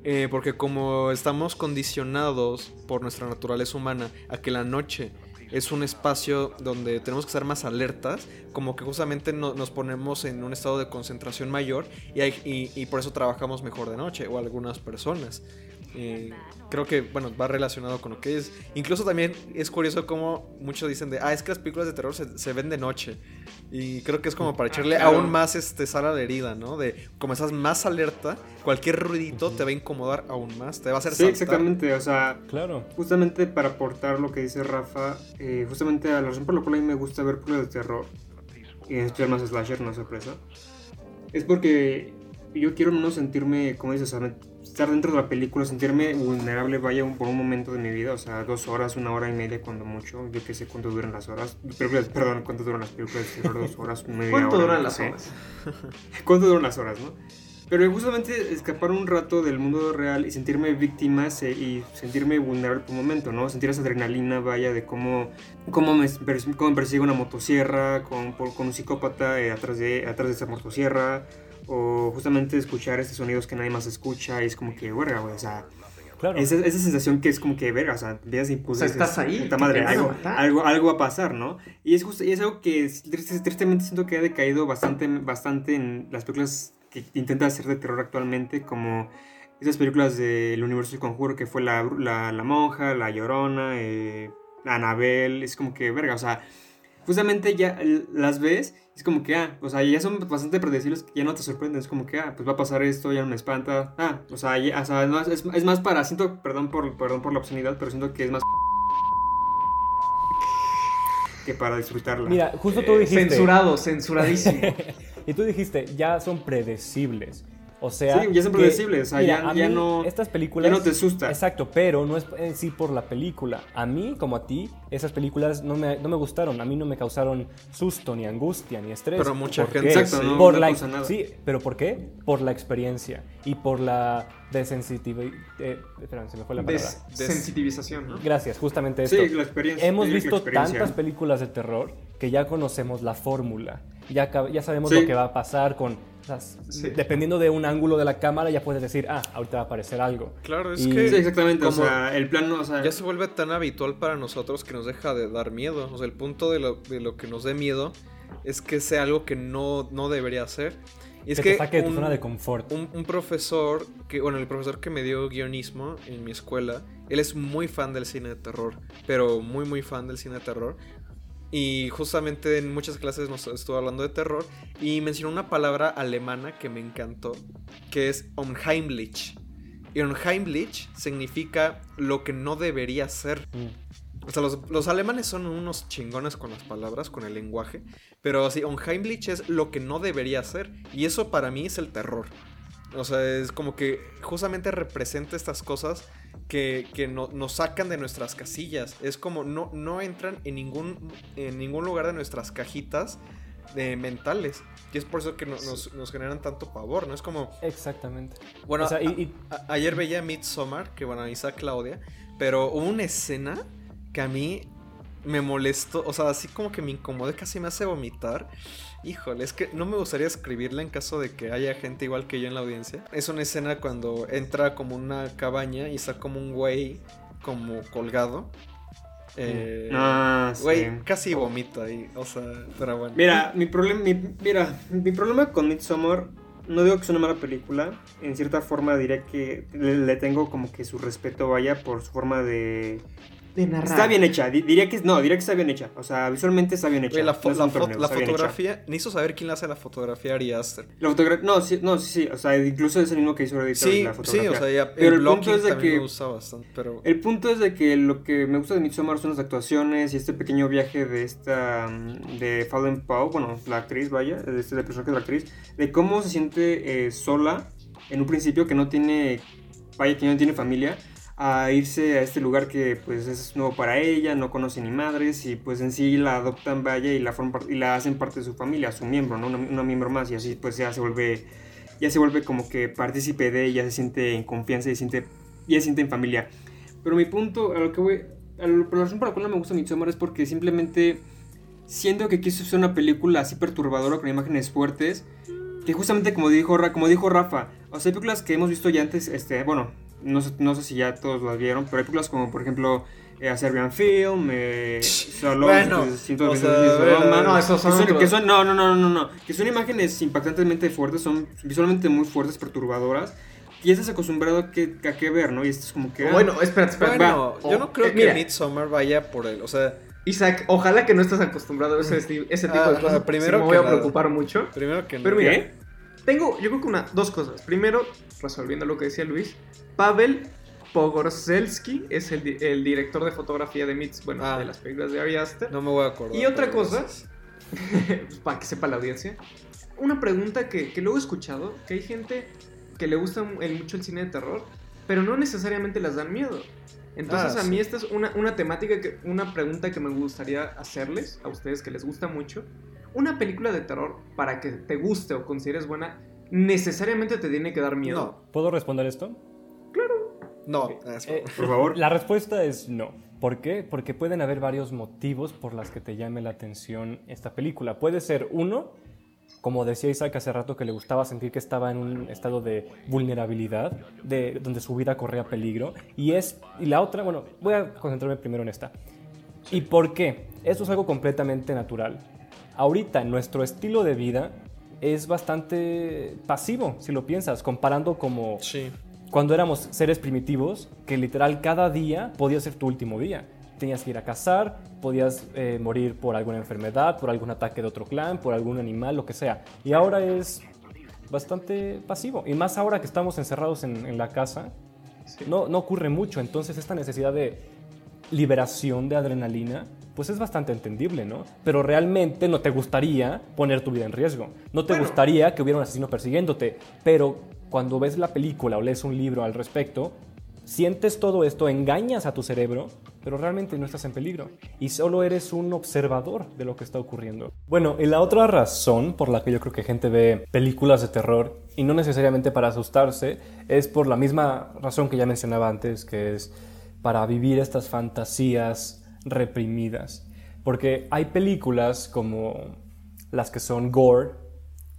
Eh, porque como estamos condicionados por nuestra naturaleza humana a que la noche es un espacio donde tenemos que estar más alertas, como que justamente no- nos ponemos en un estado de concentración mayor y, hay- y- y por eso trabajamos mejor de noche, o algunas personas. Eh, creo que, bueno, va relacionado con lo que es. Incluso también es curioso como muchos dicen de, ah, es que las películas de terror se, se ven de noche. Y creo que es como para echarle claro. aún más este, sal a la herida, ¿no? De como estás más alerta, cualquier ruidito te va a incomodar aún más, te va a hacer Sí, saltar. exactamente, o sea, Claro. justamente para aportar lo que dice Rafa, eh, justamente a la razón por la cual a mí me gusta ver películas de terror, y en especial más slasher, no sorpresa, es porque yo quiero menos sentirme, como dices, o sea, me- estar dentro de la película, sentirme vulnerable, vaya, un- por un momento de mi vida, o sea, dos horas, una hora y media cuando mucho, yo que sé cuánto duran las horas, películas- perdón, cuánto duran las películas de terror, dos horas, media ¿Cuánto hora, duran no las horas? [laughs] ¿Cuánto duran las horas, no? Pero justamente escapar un rato del mundo real y sentirme víctima y sentirme vulnerable por un momento, ¿no? Sentir esa adrenalina, vaya, de cómo, cómo, me, cómo me persigue una motosierra con, por- con un psicópata eh, atrás, de, atrás de esa motosierra, o justamente escuchar estos sonidos que nadie más escucha y es como que, verga, güey, o sea, Claro. esa, esa sensación que es como que, verga, o sea, veas impulsos. O sea, estás ahí, Puta madre, algo, algo, algo va a pasar, ¿no? Y es, justo, y es algo que tristemente siento que ha decaído bastante, bastante en las películas que intentan hacer de terror actualmente, como esas películas del universo del conjuro, que fue La, la, la Monja, La Llorona, eh, Anabel, es como que, verga, o sea, justamente ya las ves, es como que, ah, o sea, ya son bastante predecibles, que ya no te sorprenden, es como que, ah, pues va a pasar esto, ya no me espanta, ah, o sea, ya- o sea, no, es, es más para, siento, perdón por, perdón por la obscenidad, pero siento que es más que para disfrutarla. Mira, justo tú Eh, dijiste... Censurado, censuradísimo. [laughs] Y tú dijiste, ya son predecibles. O sea, Sí, ya son que- predecibles, o sea, ya- a ya mí no- Estas películas. ya no te asusta. Exacto, pero no es en sí por la película. A mí, como a ti, esas películas no me, no me gustaron. A mí no me causaron susto, ni angustia, ni estrés. Pero mucha ¿Por gente? Exacto, sí. no, por no la, causa nada. Sí, pero ¿por qué? Por la experiencia y por la. Eh, espera, se me fue la palabra. Desensitivización, ¿no? Gracias, justamente esto. Sí, la experiencia. Hemos visto experiencia. tantas películas de terror que ya conocemos la fórmula. Ya, sabemos Sí. lo que va a pasar con... las- Sí. Dependiendo de un ángulo de la cámara ya puedes decir, ah, ahorita va a aparecer algo. Claro, es Y- que Sí, exactamente, como- o sea, el plano, o sea, ya se vuelve tan habitual para nosotros que nos deja de dar miedo. O sea, el punto de lo, de lo que nos dé miedo es que sea algo que no, no debería ser. Y es que, que te saque de tu un- zona de confort. un, un profesor, que bueno, el profesor que me dio guionismo en mi escuela, él es muy fan del cine de terror, pero muy muy fan del cine de terror. Y justamente en muchas clases nos estuvo hablando de terror y mencionó una palabra alemana que me encantó, que es unheimlich. Y unheimlich significa lo que no debería ser. Mm. O sea, los, los alemanes son unos chingones con las palabras, con el lenguaje. Pero sí, unheimlich es lo que no debería ser. Y eso para mí es el terror. O sea, es como que justamente representa estas cosas que, que no- nos sacan de nuestras casillas. Es como no, no entran en ningún, en ningún lugar de nuestras cajitas de mentales. Y es por eso que no- nos, nos generan tanto pavor, ¿no? Es como, Exactamente. bueno, O sea, a- y- a- ayer veía Midsommar, que bueno, Isa Claudia, pero hubo una escena que a mí me molestó, o sea, así como que me incomodó, casi me hace vomitar. Híjole, es que no me gustaría escribirla en caso de que haya gente igual que yo en la audiencia. Es una escena cuando entra como una cabaña y está como un güey como colgado. Eh, Ah, sí. Güey, casi vomita ahí, o sea, pero bueno. Mira, mi problema, mi, mira, mi problema con Midsommar, no digo que es una mala película, en cierta forma diría que le, le tengo como que su respeto vaya por su forma de, de narrar. Está bien hecha, di- diría que no, diría que está bien hecha. O sea, visualmente está bien hecha. La, fo- No la fo- torneo, la fotografía, necesito saber quién le hace la fotografía a Ari Aster. La fotografía, no, sí, no, sí, sí, o sea, incluso es el mismo que hizo el editor de Sí, la sí, fotografía. o sea, ya, Pero el, el punto es de que- me gusta bastante, pero... El punto es de que lo que me gusta de Midsommar son las actuaciones y este pequeño viaje de esta mm, de Fallen Pau, bueno, la actriz, vaya, de este de personaje de la actriz, de cómo se siente eh, sola en un principio que no tiene, vaya, que no tiene familia, a irse a este lugar que pues es nuevo para ella, no conoce ni madres y pues en sí la adoptan, vaya, y la, forman y la hacen parte de su familia, su miembro, ¿no? Una, miembro más y así pues ya se vuelve, ya se vuelve como que partícipe de ella, se siente en confianza y siente, ya se siente en familia. Pero mi punto, a lo que voy, a lo- la razón por la cual no me gusta Midsommar es porque simplemente siento que quiso ser una película así perturbadora con imágenes fuertes, que justamente como dijo, como dijo Rafa, o sea, hay películas que hemos visto ya antes, este, bueno, no sé, no sé si ya todos las vieron, pero hay películas como por ejemplo eh, A Serbian Film, eh, Shalom, Bueno, 120 o sea, a Sodoma, no, esos son que son, que son- no, no, no, no, no, que son imágenes impactantemente fuertes, son visualmente muy fuertes, perturbadoras, y estás acostumbrado a que, a que ver, ¿no? Y esto es como que... ah, Bueno, espérate, espérate. Bueno, va. yo no creo eh, que mira, Midsommar vaya por él, o sea, Isaac, ojalá que no estés acostumbrado a ese, ese tipo Ah, de cosas. primero sí me que voy a nada. preocupar mucho. primero que no. Pero mira, ¿Qué? tengo, yo creo que una, dos cosas. Primero, resolviendo lo que decía Luis, Pavel Pogorzelski es el, el director de fotografía de Mits, bueno, Ah. de las películas de Ari Aster. No me voy a acordar. Y otra cosa, [laughs] para que sepa la audiencia, una pregunta que, que luego he escuchado, que hay gente que le gusta el- mucho el cine de terror, pero no necesariamente las dan miedo. Entonces Ah, a sí. mí esta es una, una temática, que, una pregunta que me gustaría hacerles a ustedes que les gusta mucho. Una película de terror, para que te guste o consideres buena, necesariamente te tiene que dar miedo. No, ¿Puedo responder esto? no. es- Eh, Por favor. [laughs] La respuesta es no. ¿Por qué? Porque pueden haber varios motivos por los que te llame la atención esta película. Puede ser uno, como decía Isaac hace rato, que le gustaba sentir que estaba en un estado de vulnerabilidad, de, donde su vida corría peligro. Y, es, y la otra, bueno, voy a concentrarme primero en esta. ¿Y por qué? Esto es algo completamente natural. Ahorita nuestro estilo de vida es bastante pasivo, si lo piensas, comparando como Sí. cuando éramos seres primitivos, que literal cada día podía ser tu último día. Tenías que ir a cazar, podías eh, morir por alguna enfermedad, por algún ataque de otro clan, por algún animal, lo que sea. Y ahora es bastante pasivo. Y más ahora que estamos encerrados en, en la casa, Sí. no, no ocurre mucho. Entonces esta necesidad de liberación de adrenalina, pues es bastante entendible, ¿no? Pero realmente no te gustaría poner tu vida en riesgo. No te Bueno. gustaría que hubiera un asesino persiguiéndote. Pero cuando ves la película o lees un libro al respecto, sientes todo esto, engañas a tu cerebro, pero realmente no estás en peligro. Y solo eres un observador de lo que está ocurriendo. Bueno, y la otra razón por la que yo creo que gente ve películas de terror, y no necesariamente para asustarse, es por la misma razón que ya mencionaba antes, que es para vivir estas fantasías reprimidas. Porque hay películas como las que son gore,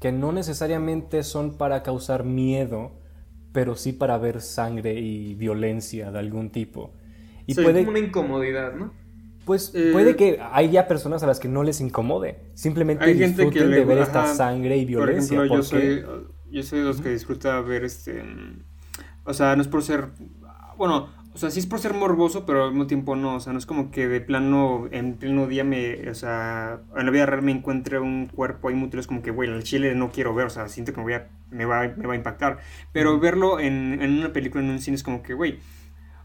que no necesariamente son para causar miedo, pero sí para ver sangre y violencia de algún tipo. Y Sí, puede, Como una incomodidad, ¿no? pues Eh, puede que haya personas a las que no les incomode, simplemente Hay gente que disfruten de ver esta sangre y Por violencia. ejemplo, yo porque- soy, yo soy de los que disfruta ver este. mm, O sea, no es por ser. Bueno, o sea, sí es por ser morboso, pero al mismo tiempo no. O sea, no es como que de plano, en pleno día me. O sea, en la vida real me encuentre un cuerpo ahí mutilados, como que, güey, el chile no quiero ver. O sea, siento que me, voy a, me, va, me va a impactar. Pero verlo en, en una película, en un cine, es como que, güey.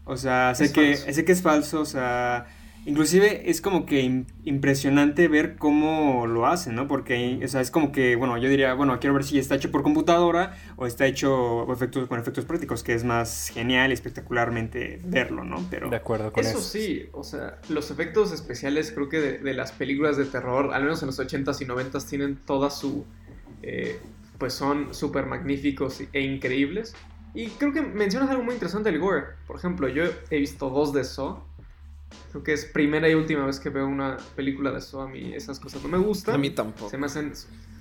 O sea, sé Es que, falso. sé que es falso, o sea. Inclusive es como que im- impresionante ver cómo lo hacen, ¿no? Porque, o sea, es como que, bueno, yo diría, bueno, quiero ver si está hecho por computadora o está hecho efectos, con efectos prácticos, que es más genial y espectacularmente verlo, ¿no? Pero... De acuerdo con Eso eso. sí, o sea, los efectos especiales creo que de, de las películas de terror, al menos en los 80s y 90s, tienen toda su... eh, pues son súper magníficos e increíbles. Y creo que mencionas algo muy interesante del gore. Por ejemplo, yo he visto dos de Saw. Creo que es primera y última vez que veo una película de Saw. A mí esas cosas no me gustan. A mí tampoco. Se me hacen,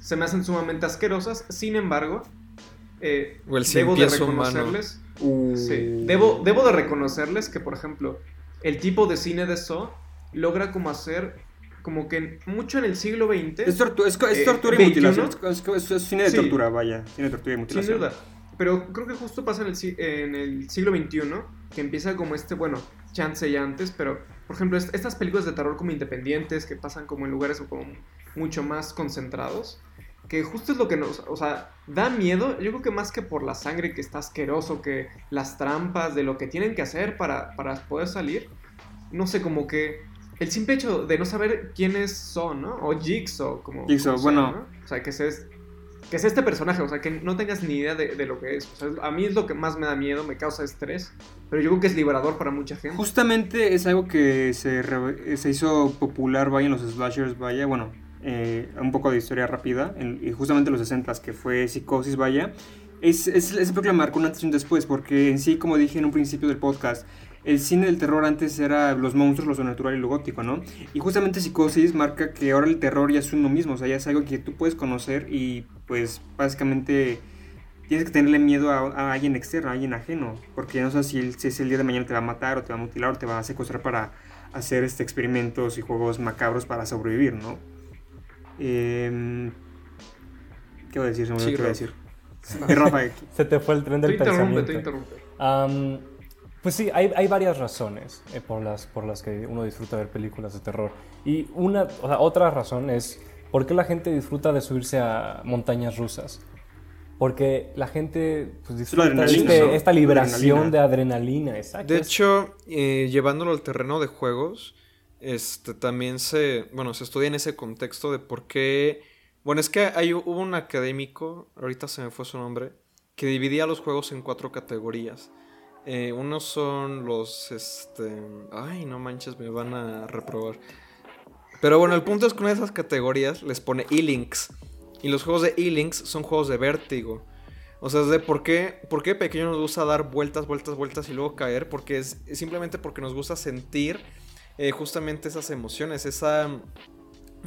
se me hacen sumamente asquerosas. Sin embargo, eh, O el cien debo de reconocerles... Uh, Sí, debo, debo de reconocerles que, por ejemplo, el tipo de cine de Saw logra como hacer, como que mucho en el siglo XX, Es, tortu- Eh, tortura y 21. mutilación, es, es- es cine de Sí. tortura, vaya, cine de tortura y sin mutilación. duda. pero creo que justo pasa en el, en el siglo XXI, que empieza como este, bueno, chance ya antes, pero por ejemplo, est- estas películas de terror como independientes que pasan como en lugares como mucho más concentrados, que justo es lo que nos, o sea, da miedo, yo creo que más que por la sangre que está asqueroso, que las trampas, de lo que tienen que hacer para, para poder salir, no sé, como que el simple hecho de no saber quiénes son, ¿no? O Jigsaw, como... Jigsaw, como bueno. ¿no? O sea, que es, que es este personaje, o sea, que no tengas ni idea de, de lo que es. A mí es lo que más me da miedo, me causa estrés, pero yo creo que es liberador para mucha gente. Justamente es algo que se, se hizo popular, vaya, en los slashers, vaya, bueno, eh, un poco de historia rápida, y justamente en los 60 que fue Psicosis, vaya. Es, es, esa película marcó un antes después, porque en sí, como dije en un principio del podcast, el cine del terror antes era los monstruos, lo sobrenatural y lo gótico, ¿no? Y justamente Psicosis marca que ahora el terror ya es uno mismo, o sea, ya es algo que tú puedes conocer y pues básicamente tienes que tenerle miedo a, a alguien externo, a alguien ajeno, porque no sabes si, el, si ese el día de mañana te va a matar o te va a mutilar o te va a secuestrar para hacer este experimentos y juegos macabros para sobrevivir, ¿no? Em, ¿Qué voy a decir? Se me Sí, qué iba a Rafa. decir. Rafa, [laughs] Se te fue el tren del interrumpe, pensamiento. tú interrumpe. Am, pues sí, hay, hay varias razones eh, por, las, por las que uno disfruta ver películas de terror. Y una, o sea, otra razón es por qué la gente disfruta de subirse a montañas rusas. Porque la gente pues, disfruta de este- ¿no? esta liberación Adrenalina. de adrenalina. Exacto. De hecho, eh, llevándolo al terreno de juegos, este también se, bueno, se estudia en ese contexto de por qué, bueno, es que hay, hubo un académico, ahorita se me fue su nombre, que dividía los juegos en cuatro categorías. Eh, unos son los, este, ay, no manches, me van a reprobar. Pero bueno, el punto es que una de esas categorías les pone E-Links. Y los juegos de E-Links son juegos de vértigo. O sea, es de por qué, por qué pequeño nos gusta dar vueltas, vueltas, vueltas y luego caer. Porque es, simplemente porque nos gusta sentir eh, justamente esas emociones, esa,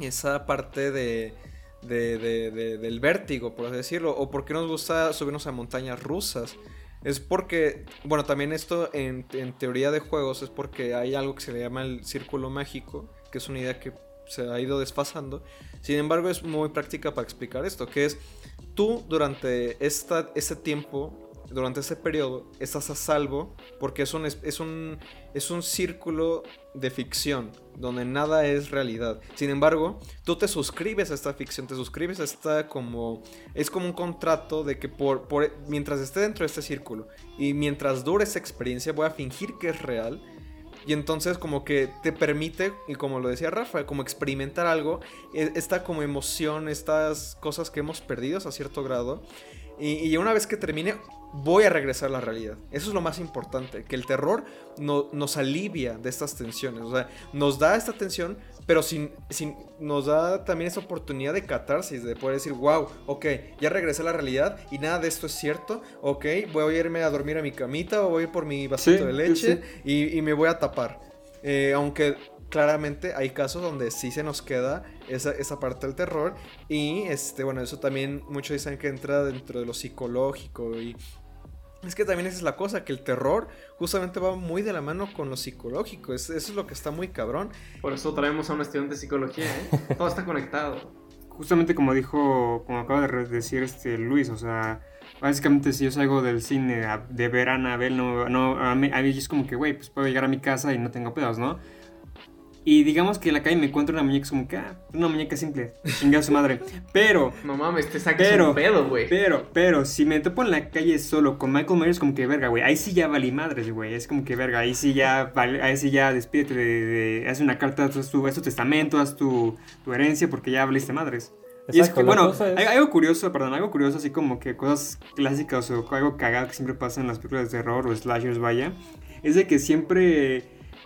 esa parte de- de- de- del vértigo, por así decirlo. O por qué nos gusta subirnos a montañas rusas. Es porque, bueno, también esto en, en teoría de juegos es porque hay algo que se le llama el círculo mágico, que es una idea que se ha ido desfasando. Sin embargo, es muy práctica para explicar esto, que es tú durante esta, este tiempo, durante ese periodo, estás a salvo porque es un, es, es un, es un círculo de ficción donde nada es realidad. Sin embargo, tú te suscribes a esta ficción, te suscribes a esta como... Es como un contrato de que por, mientras esté dentro de este círculo y mientras dure esa experiencia voy a fingir que es real y entonces como que te permite, y como lo decía Rafa, como experimentar algo, e- esta como emoción, estas cosas que hemos perdido a cierto grado. Y, y una vez que termine, voy a regresar a la realidad. Eso es lo más importante, que el terror no- nos alivia de estas tensiones. O sea, nos da esta tensión, pero sin, sin, nos da también esa oportunidad de catarsis, de poder decir, wow, ok, ya regresé a la realidad y nada de esto es cierto. Ok, voy a irme a dormir a mi camita o voy a ir por mi vasito Sí, de leche sí. y, y me voy a tapar. Eh, aunque claramente hay casos donde sí se nos queda esa, esa parte del terror. Y este, bueno, eso también muchos dicen que entra dentro de lo psicológico. Y es que también esa es la cosa, que el terror justamente va muy de la mano con lo psicológico. Es- eso es lo que está muy cabrón. Por eso traemos a un estudiante de psicología, ¿eh? [laughs] Todo está conectado. justamente como dijo, como acaba de decir este Luis, o sea, básicamente si yo salgo del cine a- de ver a Anabel, no, no, a mí, a mí es como que, güey, pues puedo llegar a mi casa y no tengo pedos, ¿no? Y digamos que en la calle me encuentro una muñeca, es como que, ah, una muñeca simple, chingada su madre. Pero, No mames, te saques Pero- un pedo, güey. pero, pero, si me topo en la calle solo con Michael Myers, como que verga, güey, ahí sí ya valí madres, güey, es como que verga, ahí sí ya, vale- ahí sí ya despídete de, de- haz una carta, haz tu, haz tu testamento, haz tu, tu herencia, porque ya valiste madres. Y es Exacto, que, bueno, es- algo curioso, perdón, algo curioso, así como que cosas clásicas o algo cagado que siempre pasa en las películas de terror o slashers, vaya, es de que siempre,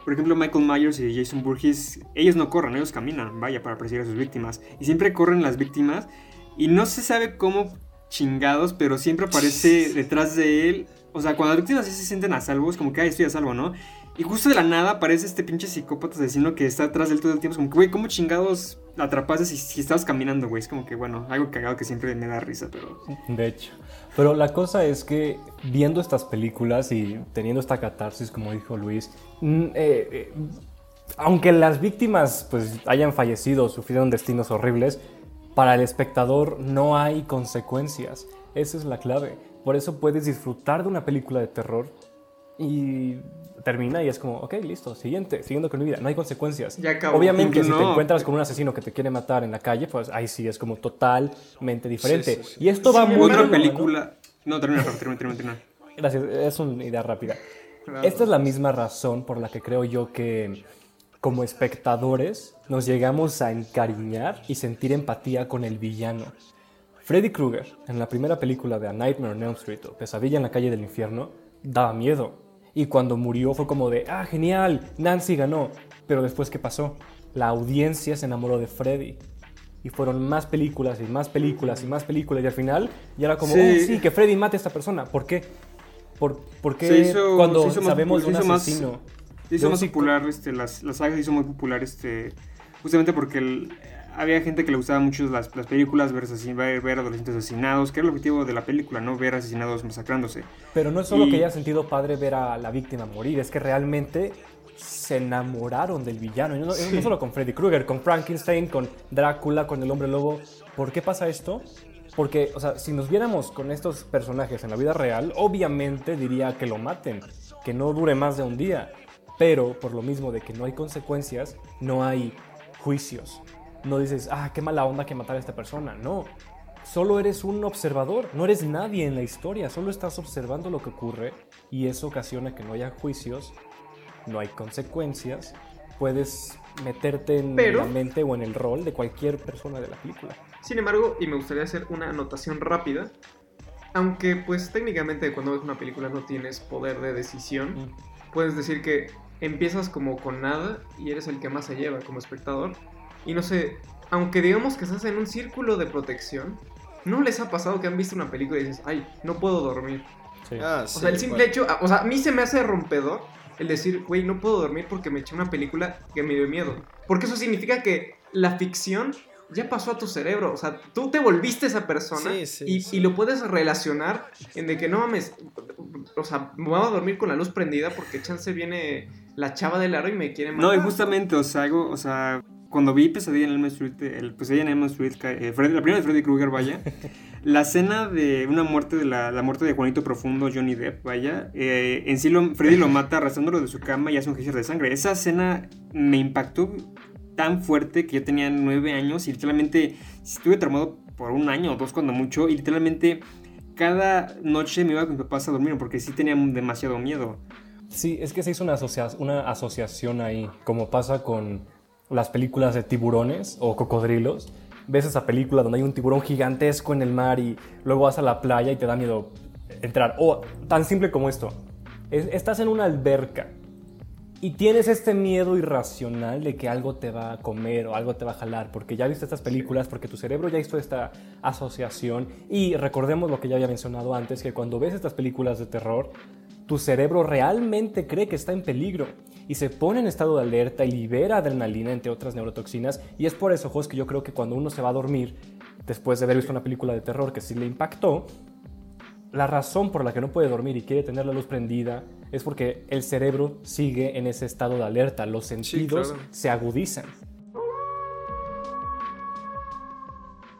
por ejemplo, Michael Myers y Jason Burgess, ellos no corren, ellos caminan, vaya, para perseguir a sus víctimas. Y siempre corren las víctimas y no se sabe cómo chingados, pero siempre aparece [laughs] detrás de él. O sea, cuando las víctimas se sienten a salvo, es como que, ay, estoy a salvo, ¿no? Y justo de la nada aparece este pinche psicópata asesino que está atrás de él todo el tiempo. Es como que, güey, ¿cómo chingados atrapaste si, si estabas caminando, güey? Es como que, bueno, algo cagado que siempre me da risa, pero... De hecho. Pero la cosa es que viendo estas películas y teniendo esta catarsis, como dijo Luis, mm, eh, eh, aunque las víctimas pues, hayan fallecido o sufrieron destinos horribles, para el espectador no hay consecuencias. Esa es la clave. Por eso puedes disfrutar de una película de terror y termina y es como, ok, listo, siguiente, siguiendo con mi vida, no hay consecuencias. Ya acabó. Obviamente, si te No. encuentras con un asesino que te quiere matar en la calle, pues ahí sí es como totalmente diferente. Sí, sí, sí. Y esto va muy Otra película. No, termina, termina, termina, termina. Gracias, es una idea rápida. Claro. Esta es la misma razón por la que creo yo que como espectadores nos llegamos a encariñar y sentir empatía con el villano. Freddy Krueger, en la primera película de A Nightmare on Elm Street o Pesadilla en la calle del infierno, daba miedo. Y cuando murió fue como de, ah, genial, Nancy ganó. Pero después, ¿qué pasó? La audiencia se enamoró de Freddy. Y fueron más películas y más películas y más películas. Y al final ya era como, Sí. oh, sí, que Freddy mate a esta persona. ¿Por qué? ¿Por, por qué hizo- cuando sabemos de un más- asesino? Se hizo más popular, este, las, las sagas se hizo muy popular, este, justamente porque el- había gente que le gustaba mucho las, las películas, ver, ver, ver adolescentes asesinados, que era el objetivo de la película, ¿no? Ver asesinados masacrándose. Pero no es solo Y- que haya sentido padre ver a la víctima morir, es que realmente se enamoraron del villano. Y no, no solo con Freddy Krueger, con Frankenstein, con Drácula, con el hombre lobo. ¿Por qué pasa esto? Porque, o sea, si nos viéramos con estos personajes en la vida real, obviamente diría que lo maten, que no dure más de un día. Pero por lo mismo de que no hay consecuencias, no hay juicios. No dices, ah, qué mala onda que matar a esta persona. No, solo eres un observador, no eres nadie en la historia, solo estás observando lo que ocurre y eso ocasiona que no haya juicios, no hay consecuencias, puedes meterte en Pero- la mente o en el rol de cualquier persona de la película. Sin embargo, y me gustaría hacer una anotación rápida, aunque pues técnicamente cuando ves una película no tienes poder de decisión, puedes decir que empiezas como con nada y eres el que más se lleva como espectador. Y no sé, aunque digamos que estás en un círculo de protección, ¿no les ha pasado que han visto una película y dices, ay, no puedo dormir? Sí. Ah, O sí, sea, el simple bueno. hecho, a- o sea, a mí se me hace rompedor el decir, güey, no puedo dormir porque me eché una película que me dio miedo. Porque eso significa que la ficción ya pasó a tu cerebro. O sea, tú te volviste esa persona Sí, sí, y, sí. y lo puedes relacionar en de que no mames, o sea, me voy a dormir con la luz prendida porque chance viene la chava del aro y me quiere matar. No, y justamente, o sea, algo, o sea, cuando vi Pesadilla en Elm Street, el Pesadilla en Elm Street, eh, Freddy- la primera de Freddy Krueger, vaya, [laughs] la escena de una muerte de la, la muerte de Juanito Profundo, Johnny Depp, vaya, eh, en sí lo, Freddy lo mata arrastrándolo de su cama y hace un geyser de sangre. Esa escena me impactó tan fuerte que yo tenía nueve años y literalmente estuve traumado por un año o dos cuando mucho y literalmente cada noche me iba con mis papás a dormir porque sí tenía demasiado miedo. Sí, es que se hizo una, asocia- una asociación ahí, como pasa con las películas de tiburones o cocodrilos. Ves esa película donde hay un tiburón gigantesco en el mar y luego vas a la playa y te da miedo entrar. O tan simple como esto. Es- estás en una alberca y tienes este miedo irracional de que algo te va a comer o algo te va a jalar, porque ya viste estas películas, porque tu cerebro ya hizo esta asociación. Y recordemos lo que ya había mencionado antes, que cuando ves estas películas de terror, tu cerebro realmente cree que está en peligro y se pone en estado de alerta y libera adrenalina, entre otras neurotoxinas. Y es por eso, Jos, que yo creo que cuando uno se va a dormir, después de haber visto una película de terror que sí le impactó, la razón por la que no puede dormir y quiere tener la luz prendida es porque el cerebro sigue en ese estado de alerta, los sentidos claro. se agudizan.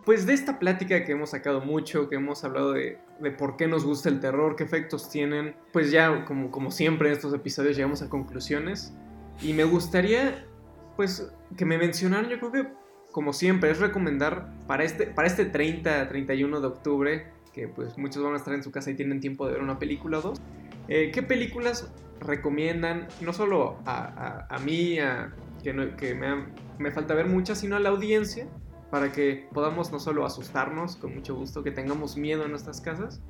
Pues de esta plática que hemos sacado mucho, que hemos hablado de, de por qué nos gusta el terror, qué efectos tienen, pues ya como, como siempre en estos episodios llegamos a conclusiones. Y me gustaría, pues, que me mencionaran, yo creo que como siempre, es recomendar para este, para este 30, 31 de octubre, que pues muchos van a estar en su casa y tienen tiempo de ver una película o dos, eh, ¿qué películas recomiendan, no solo a, a- mí, que, no- que me, me falta ver muchas, sino a la audiencia? Para que podamos no solo asustarnos con mucho gusto, que tengamos miedo en nuestras casas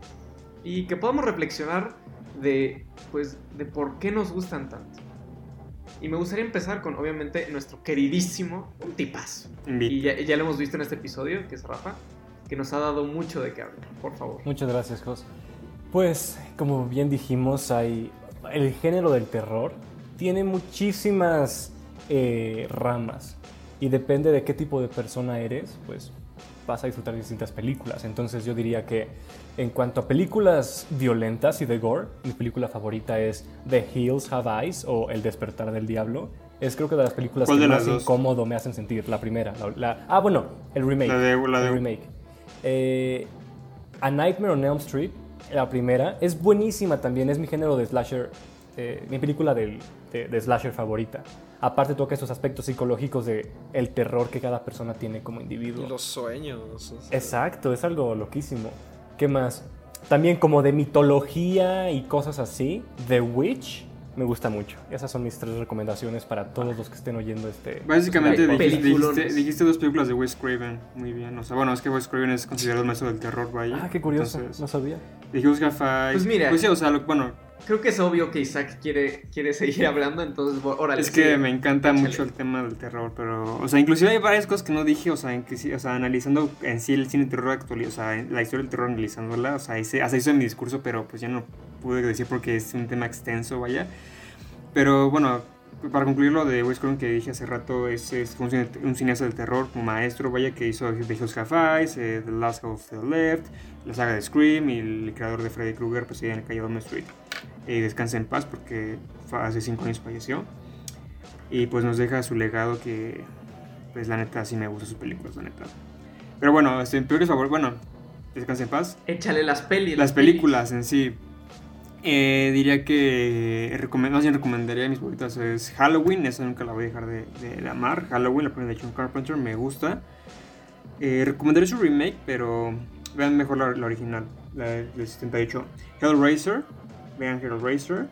y que podamos reflexionar de pues de por qué nos gustan tanto. Y me gustaría empezar con obviamente nuestro queridísimo un tipazo. Y ya, ya lo hemos visto en este episodio, que es Rafa, que nos ha dado mucho de qué hablar, por favor. Muchas gracias, Jos. Pues, como bien dijimos, hay el género del terror tiene muchísimas eh, ramas y depende de qué tipo de persona eres, pues vas a disfrutar de distintas películas. Entonces yo diría que en cuanto a películas violentas y de gore, mi película favorita es The Hills Have Eyes o El despertar del diablo. Es creo que de las películas ¿Cuál que de más incómodo me hacen sentir. La primera. la- la- ah, bueno, el remake. La de- la de- el remake. Eh, A Nightmare on Elm Street la primera. Es buenísima también, es mi género de slasher, eh, mi película del- de, de slasher favorita. Aparte toca esos aspectos psicológicos de el terror que cada persona tiene como individuo. Y los sueños. o sea. Exacto, es algo loquísimo. ¿Qué más? También como de mitología y cosas así. The Witch me gusta mucho. Esas son mis tres recomendaciones para todos los que estén oyendo este. Básicamente Hay dijiste, dijiste, dijiste dos películas de Wes Craven. Muy bien. O sea, bueno, es que Wes Craven es considerado el maestro del terror, vaya. Ah, qué curioso, Entonces, no sabía. Have Eyes. Pues mira. Pues sí, o sea, lo- bueno, Creo que es obvio que Isaac quiere, quiere seguir hablando, entonces, órale. es que sigue. me encanta Échale. mucho el tema del terror, pero, o sea, inclusive hay varias cosas que no dije, o sea, en que o sea analizando en sí el cine de terror actual, o sea, la historia del terror analizándola, o sea, hice, hasta hizo en mi discurso, pero pues ya no pude decir porque es un tema extenso, vaya. Pero bueno, para concluir lo de Wes Craven que dije hace rato, es, es un, cine- un cineasta del terror, un maestro, vaya, que hizo The Hills Have Eyes, eh, The Last of the Left, la saga de Scream y el creador de Freddy Krueger, pues en el calle Elm Street. Eh, descansa en paz porque hace cinco años falleció. Y pues nos deja su legado que, pues la neta, sí me gustan sus películas, la neta. Pero bueno, este, en peores favor, bueno, descansa en paz. Échale las pelis. Las películas en sí. Eh, diría que recome- más bien recomendaría mis favoritas es Halloween, esa nunca la voy a dejar de, amar. Halloween, la primera de John Carpenter, me gusta. Eh, recomendaré su remake, pero vean mejor la, original, la del 78. Hellraiser, vean Hellraiser.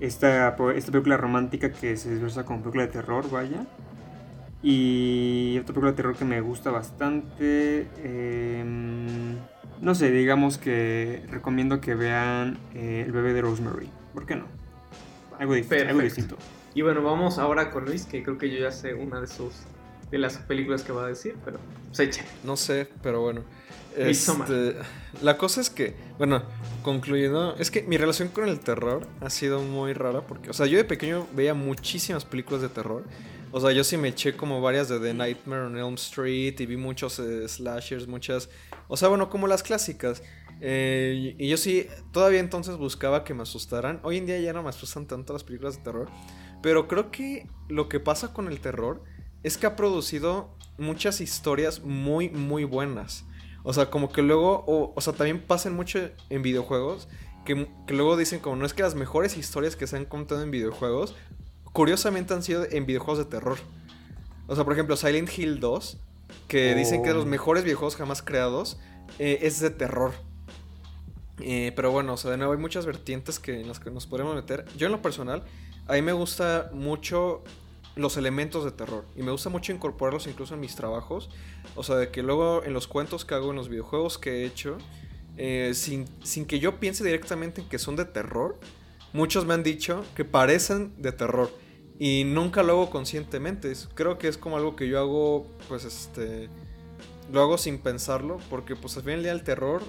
Esta, esta película romántica que se desversa como película de terror, vaya. Y otra película de terror que me gusta bastante. em, no sé, digamos que recomiendo que vean eh, El bebé de Rosemary. ¿Por qué no? Algo, dif- algo distinto. Y bueno, vamos ahora con Luis, que creo que yo ya sé una de sus de las películas que va a decir, pero pues échale. No sé, pero bueno. Este, la cosa es que, bueno, concluyendo, es que mi relación con el terror ha sido muy rara porque, o sea, yo de pequeño veía muchísimas películas de terror. O sea, yo sí me eché como varias de The Nightmare on Elm Street y vi muchos eh, slashers, muchas, o sea, bueno, como las clásicas. Eh, y yo sí, todavía entonces buscaba que me asustaran. Hoy en día ya no me asustan tanto las películas de terror. Pero creo que lo que pasa con el terror es que ha producido muchas historias muy, muy buenas. O sea, como que luego, o, sea, también pasan mucho en videojuegos, que luego dicen como, no es que las mejores historias que se han contado en videojuegos, curiosamente han sido en videojuegos de terror. O sea, por ejemplo, Silent Hill 2, que dicen que es de los Oh. mejores videojuegos jamás creados, eh, es de terror. Eh, pero bueno, o sea, de nuevo hay muchas vertientes que, en las que nos podemos meter. Yo en lo personal, a mí me gusta mucho los elementos de terror. Y me gusta mucho incorporarlos incluso en mis trabajos. O sea, de que luego en los cuentos que hago, en los videojuegos que he hecho, eh, sin, sin que yo piense directamente en que son de terror, muchos me han dicho que parecen de terror. Y nunca lo hago conscientemente. Creo que es como algo que yo hago, pues este... Lo hago sin pensarlo, porque pues al final el terror,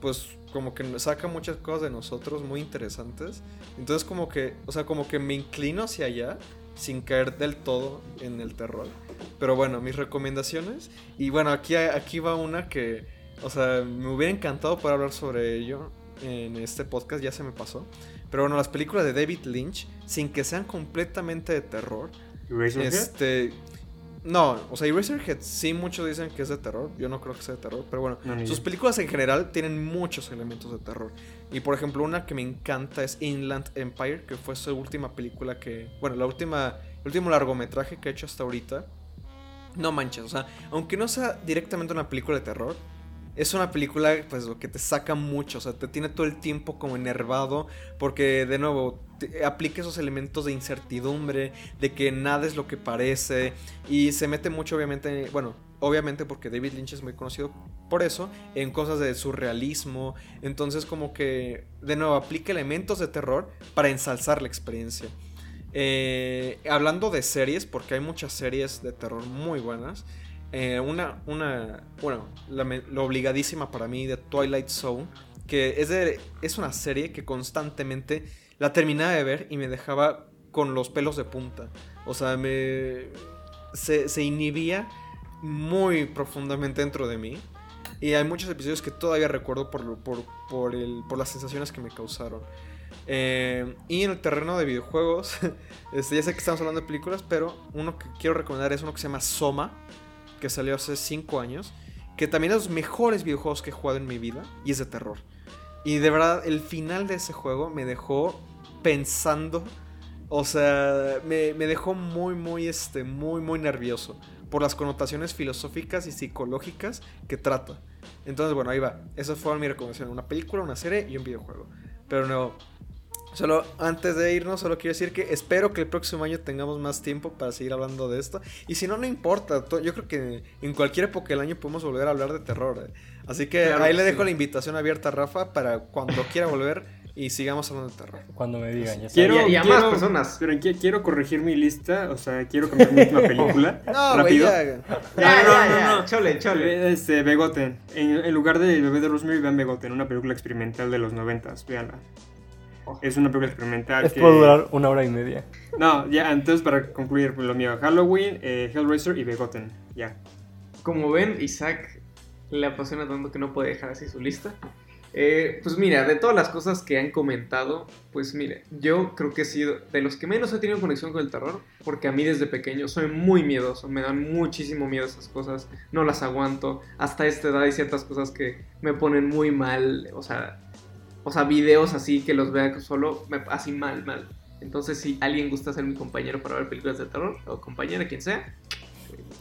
pues como que saca muchas cosas de nosotros muy interesantes. Entonces como que, o sea, como que me inclino hacia allá sin caer del todo en el terror. Pero bueno, mis recomendaciones. Y bueno, aquí, aquí va una que, o sea, me hubiera encantado poder hablar sobre ello en este podcast, ya se me pasó. Pero bueno, las películas de David Lynch, sin que sean completamente de terror, Eraserhead. este... No, o sea, Eraserhead sí muchos dicen que es de terror. Yo no creo que sea de terror, pero bueno. No, sus películas en general tienen muchos elementos de terror. Y por ejemplo, una que me encanta es Inland Empire, que fue su última película que. Bueno, la última. El último largometraje que he hecho hasta ahorita. No manches, o sea, aunque no sea directamente una película de terror, es una película, pues, lo que te saca mucho, o sea, te tiene todo el tiempo como enervado, porque, de nuevo, aplica esos elementos de incertidumbre, de que nada es lo que parece, y se mete mucho, obviamente, bueno, obviamente porque David Lynch es muy conocido por eso, en cosas de surrealismo, entonces como que, de nuevo, aplica elementos de terror para ensalzar la experiencia. Eh, hablando de series, porque hay muchas series de terror muy buenas. Eh, una, una, bueno, la, obligadísima para mí de Twilight Zone, que es, de, es una serie que constantemente la terminaba de ver y me dejaba con los pelos de punta. O sea, me, se, se inhibía muy profundamente dentro de mí. Y hay muchos episodios que todavía recuerdo por, por, por, el, por las sensaciones que me causaron. Eh, y en el terreno de videojuegos, [laughs] este, ya sé que estamos hablando de películas, pero uno que quiero recomendar es uno que se llama Soma, que salió hace 5 años, que también es de los mejores videojuegos que he jugado en mi vida y es de terror. Y de verdad, el final de ese juego me dejó pensando. O sea, me, me dejó muy, muy, este, muy, muy nervioso. Por las connotaciones filosóficas y psicológicas que trata. Entonces, bueno, ahí va. Esa fue mi recomendación. Una película, una serie y un videojuego. Pero no, Solo antes de irnos, solo quiero decir que espero que el próximo año tengamos más tiempo para seguir hablando de esto. Y si no, no importa. Yo creo que en cualquier época del año podemos volver a hablar de terror. eh. Así que Claro ahí le dejo la invitación abierta a Rafa para cuando quiera volver y sigamos hablando de terror. Cuando me digan, ya sabes. Quiero, Y- y a quiero- más personas. Pero qui- quiero corregir mi lista, o sea, quiero cambiar mi última película. No, rápido. ya. Ya, No, ya, no, no, ya, no. Chole, chole. Este, Begoten. En, en lugar del bebé de Rosemary, vean Begoten, una película experimental de los noventas, véanla. Es una película experimental Esto que... puede durar una hora y media. No, ya, entonces para concluir pues, lo mío, Halloween, eh, Hellraiser y Begoten, ya. Como ven, Isaac le apasiona tanto que no puede dejar así su lista. Eh, pues mira, de todas las cosas que han comentado, pues mire, yo creo que he sido de los que menos he tenido conexión con el terror, porque a mí desde pequeño soy muy miedoso, me dan muchísimo miedo esas cosas, no las aguanto, hasta esta edad hay ciertas cosas que me ponen muy mal, o sea, o sea, videos así que los vea solo, me, así mal, mal. Entonces, si alguien gusta ser mi compañero para ver películas de terror, o compañera, quien sea,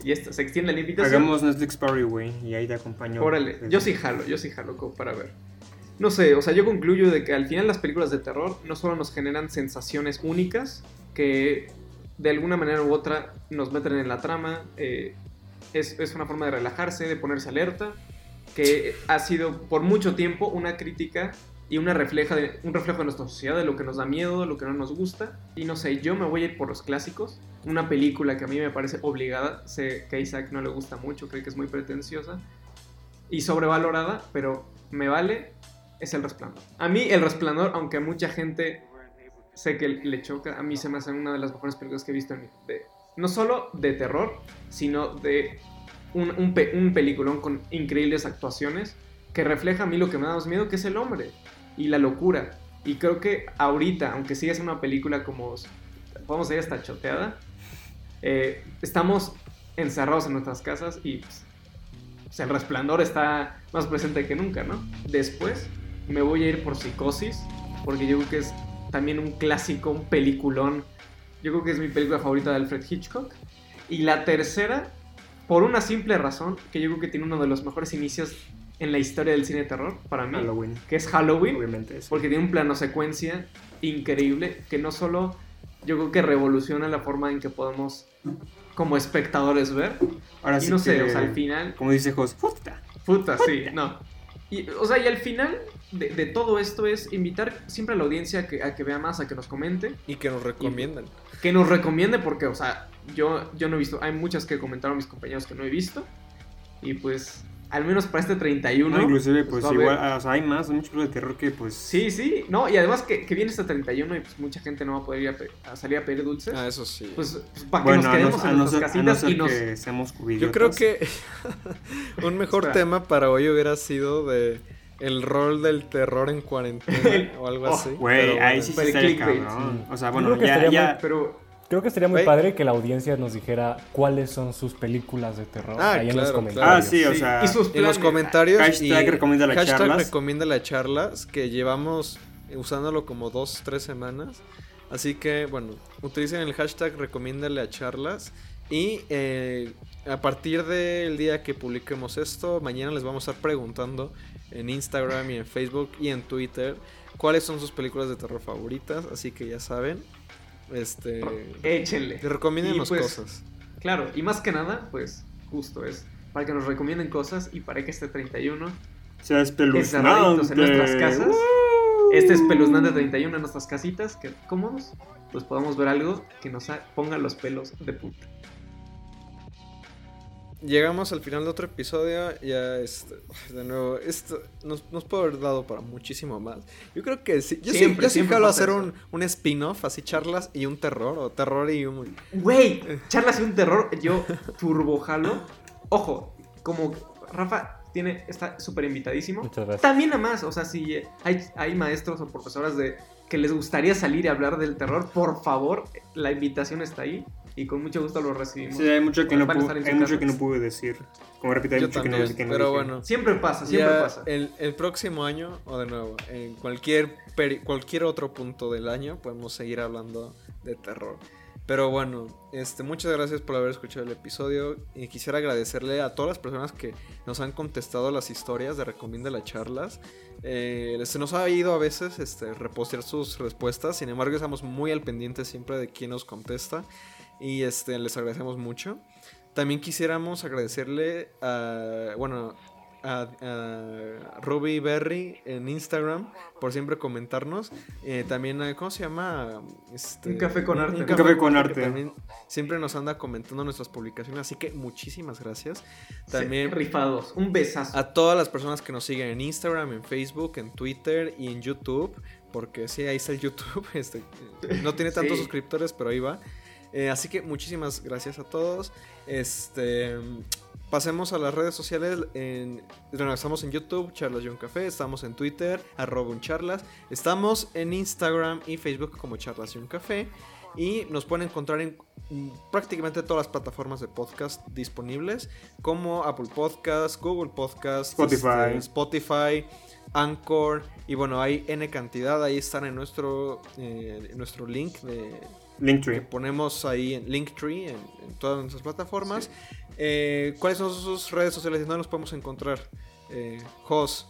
y esto, se extiende la invitación. Hagamos Netflix Party, güey, y ahí te acompaño. Órale, yo sí jalo, yo sí jalo como para ver. No sé, o sea, yo concluyo de que al final las películas de terror no solo nos generan sensaciones únicas, que de alguna manera u otra nos meten en la trama, eh, es, es una forma de relajarse, de ponerse alerta, que ha sido por mucho tiempo una crítica y una refleja de, un reflejo de nuestra sociedad, de lo que nos da miedo, de lo que no nos gusta. Y no sé, yo me voy a ir por los clásicos. Una película que a mí me parece obligada, sé que a Isaac no le gusta mucho, cree que es muy pretenciosa y sobrevalorada, pero me vale, es El Resplandor. A mí El Resplandor, aunque a mucha gente sé que le choca, a mí se me hace una de las mejores películas que he visto en mi- de- no solo de terror, sino de un, un, pe- un peliculón con increíbles actuaciones que refleja a mí lo que me da más miedo, que es el hombre y la locura. Y creo que ahorita, aunque siga siendo una película como podemos decir hasta choteada, eh, estamos encerrados en nuestras casas y pues, el resplandor está más presente que nunca, ¿no? Después me voy a ir por Psicosis, porque yo creo que es también un clásico, un peliculón. Yo creo que es mi película favorita de Alfred Hitchcock. Y la tercera, por una simple razón, que yo creo que tiene uno de los mejores inicios en la historia del cine de terror, para mí, Halloween, que es Halloween. obviamente. sí. Porque tiene un plano secuencia increíble que no solo yo creo que revoluciona la forma en que podemos como espectadores ver. Ahora y sí no sé, que, o sea, al final, Como dice Jos, puta. puta, sí, no. Y, o sea, y al final de, de todo esto es invitar siempre a la audiencia a que, a que vea más, a que nos comente, Y que nos recomiendan. que nos recomiende, porque, o sea, yo, yo no he visto, hay muchas que comentaron mis compañeros que no he visto. Y pues, al menos para este 31. No, inclusive, pues a haber- igual, o sea, hay más, hay muchos de terror que pues... Sí, sí, no, y además que, que viene este 31 y pues mucha gente no va a poder ir a, pe- a salir a pedir dulces. Ah, eso sí. Pues, pues, para que Bueno, nos a quedemos a en nuestras a casitas ser y nos... que seamos Yo creo que [laughs] un mejor tema para hoy hubiera sido de el rol del terror en cuarentena [laughs] o algo Oh, así. Güey, pero ahí bueno. sí Para el clickbait, cabrón. O sea, bueno, que ya, ya... Pero, Creo que sería muy Güey. padre que la audiencia nos dijera cuáles son sus películas de terror Ah, ahí en los claro, comentarios. Ah, sí, o sí, sea... y sus En los comentarios Hashtag y recomienda las hashtag charlas. recomienda las charlas que llevamos usándolo como dos, tres semanas. Así que, bueno, utilicen el hashtag recomiéndale a charlas. Y eh, a partir del día que publiquemos esto, mañana les vamos a estar preguntando en Instagram y en Facebook y en Twitter cuáles son sus películas de terror favoritas. Así que ya saben, este, Échenle. recomiéndenos pues, cosas. Claro, y más que nada, pues, justo es para que nos recomienden cosas y para que este 31 sea espeluznante. en nuestras casas, ¡Uh! este espeluznante 31 en nuestras casitas, que cómodos, pues podamos ver algo que nos ponga los pelos de punta. Llegamos al final de otro episodio. Ya, este, de nuevo, esto nos, nos puede haber dado para muchísimo más. Yo creo que sí. Yo Siempre, sí siempre hacer un, un spin-off, así charlas y un terror, o terror y un. Güey, [laughs] charlas y un terror, yo turbojalo. Ojo, como Rafa tiene, está súper invitadísimo. Muchas gracias. También a más, o sea, si hay, hay maestros o profesoras de que les gustaría salir y hablar del terror, por favor, la invitación está ahí. Y con mucho gusto lo recibimos. Sí, hay mucho que, no, hay mucho que no pude decir. Como repito, hay Yo mucho que no, también, que no pero dije. bueno. Siempre pasa, siempre pasa. El, el próximo año, o de nuevo, en cualquier, peri- cualquier otro punto del año, podemos seguir hablando de terror. Pero bueno, este, muchas gracias por haber escuchado el episodio. Y quisiera agradecerle a todas las personas que nos han contestado las historias de Recomienda las charlas. Eh, se nos ha ido a veces este, repostear sus respuestas. Sin embargo, estamos muy al pendiente siempre de quién nos contesta. Y este, les agradecemos mucho. También quisiéramos agradecerle a, bueno, a, a Ruby Berry en Instagram por siempre comentarnos. Eh, también, a- ¿cómo se llama? Este, Un café con arte. Un café con que arte. también siempre nos anda comentando nuestras publicaciones. Así que muchísimas gracias. También Sí, rifados. Un besazo. a todas las personas que nos siguen en Instagram, en Facebook, en Twitter y en YouTube. Porque sí, ahí está el YouTube. [laughs] Este, no tiene tantos Sí. suscriptores, pero ahí va. Eh, así que muchísimas gracias a todos. Este, pasemos a las redes sociales. En, bueno, estamos en YouTube, Charlas y un Café. Estamos en Twitter, arroba un charlas. Estamos en Instagram y Facebook como Charlas y un Café. Y nos pueden encontrar en prácticamente todas las plataformas de podcast disponibles, como Apple Podcasts, Google Podcasts, Spotify. este, Spotify, Anchor. Y bueno, hay N cantidad. Ahí están en nuestro, eh, en nuestro link de, que Linktree. ponemos ahí en Linktree, en, en todas nuestras plataformas. Eh, ¿Cuáles son sus redes sociales? ¿Dónde los podemos encontrar? Eh, Jos.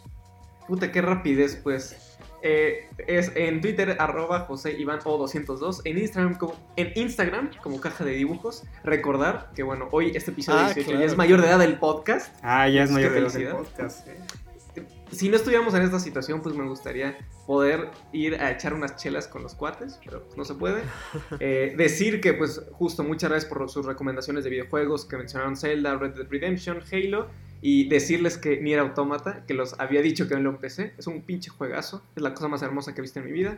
Puta, qué rapidez, pues. Eh, es en Twitter, arroba José Iván O202. En Instagram, como, en Instagram, como caja de dibujos. Recordar que, bueno, hoy este episodio Ah, 18 claro. ya es mayor de edad del podcast. Ah, ya es mayor de edad el felicidad. podcast. eh. Si no estuviéramos en esta situación, pues me gustaría poder ir a echar unas chelas con los cuates, pero pues no se puede. [laughs] Eh, decir que, pues, justo muchas gracias por sus recomendaciones de videojuegos que mencionaron Zelda, Red Dead Redemption, Halo. Y decirles que Nier Automata, que los había dicho que no lo empecé, es un pinche juegazo, es la cosa más hermosa que he visto en mi vida.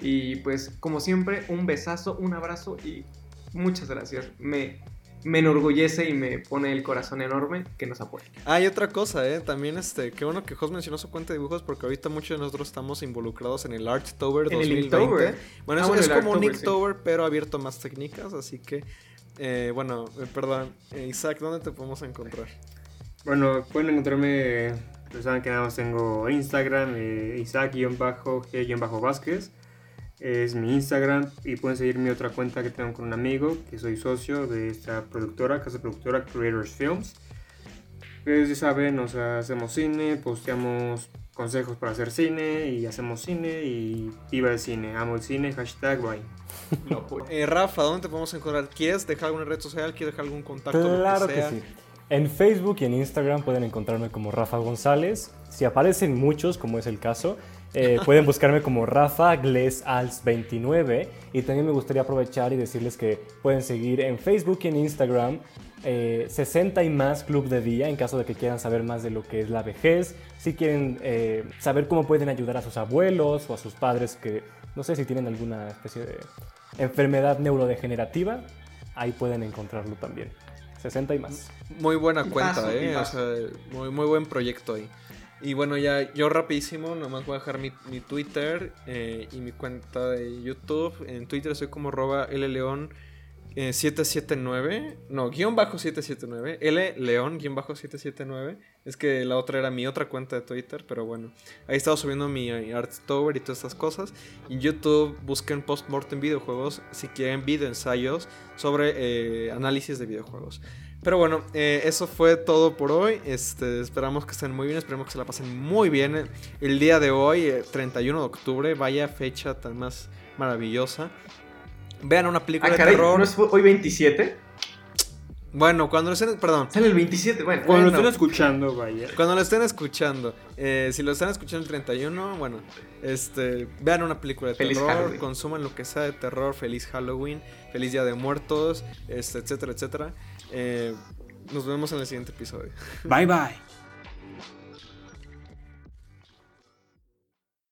Y pues, como siempre, un besazo, un abrazo y muchas gracias. Me, me enorgullece y me pone el corazón enorme que nos apoyen. Ah, y otra cosa, ¿eh? También, este, qué bueno que Jos mencionó su cuenta de dibujos porque ahorita muchos de nosotros estamos involucrados en el Arttober En el 2020. Inktober. Bueno, Ah, es, bueno, es como un Arttober, sí. Inktober, pero abierto a más técnicas, así que, eh, bueno, eh, perdón. Eh, Isaac, ¿dónde te podemos encontrar? Bueno, pueden encontrarme, pues saben que nada más tengo Instagram, eh, Isaac-G-Vázquez. Es mi Instagram y pueden seguir mi otra cuenta que tengo con un amigo, que soy socio de esta productora, casa productora Creators Films. Pues ya saben, o sea, hacemos cine, posteamos consejos para hacer cine y hacemos cine y viva el cine, amo el cine, hashtag bye. Lo apoyo. Eh, Rafa, ¿dónde te podemos encontrar? ¿Quieres dejar alguna red social? ¿Quieres dejar algún contacto? Claro que sea? sí. En Facebook y en Instagram pueden encontrarme como Rafa González. Si aparecen muchos, como es el caso, eh, pueden buscarme como Rafa Gles Als 29. Y también me gustaría aprovechar y decirles que pueden seguir en Facebook y en Instagram eh, 60 y más Club de Día en caso de que quieran saber más de lo que es la vejez. Si quieren eh, saber cómo pueden ayudar a sus abuelos o a sus padres que no sé si tienen alguna especie de enfermedad neurodegenerativa, ahí pueden encontrarlo también. 60 y más. Muy buena cuenta, paso, ¿eh? O paso. sea, muy, muy buen proyecto ahí. Y bueno, ya yo rapidísimo, nomás voy a dejar mi, mi Twitter eh, y mi cuenta de YouTube. En Twitter soy como arroba León 779, no, guion bajo 779, L León guion bajo 779. Es que la otra era mi otra cuenta de Twitter, pero bueno. Ahí he estado subiendo mi eh, Arttober y todas estas cosas. En YouTube busquen Postmortem Videojuegos si quieren video ensayos sobre eh, análisis de videojuegos. Pero bueno, eh, eso fue todo por hoy. Este, esperamos que estén muy bien, esperemos que se la pasen muy bien el, el día de hoy, eh, 31 de octubre. Vaya fecha tan más maravillosa. Vean una película Ah, de terror. ¿no es hoy 27? Bueno, cuando lo estén, perdón, Sale el 27, bueno. Cuando lo estén escuchando, vaya. cuando lo estén escuchando, eh, si lo están escuchando el 31, bueno, este, vean una película de Feliz terror, Halloween. consuman lo que sea de terror, feliz Halloween, feliz Día de Muertos, este, etcétera, etcétera. Eh, nos vemos en el siguiente episodio. Bye bye.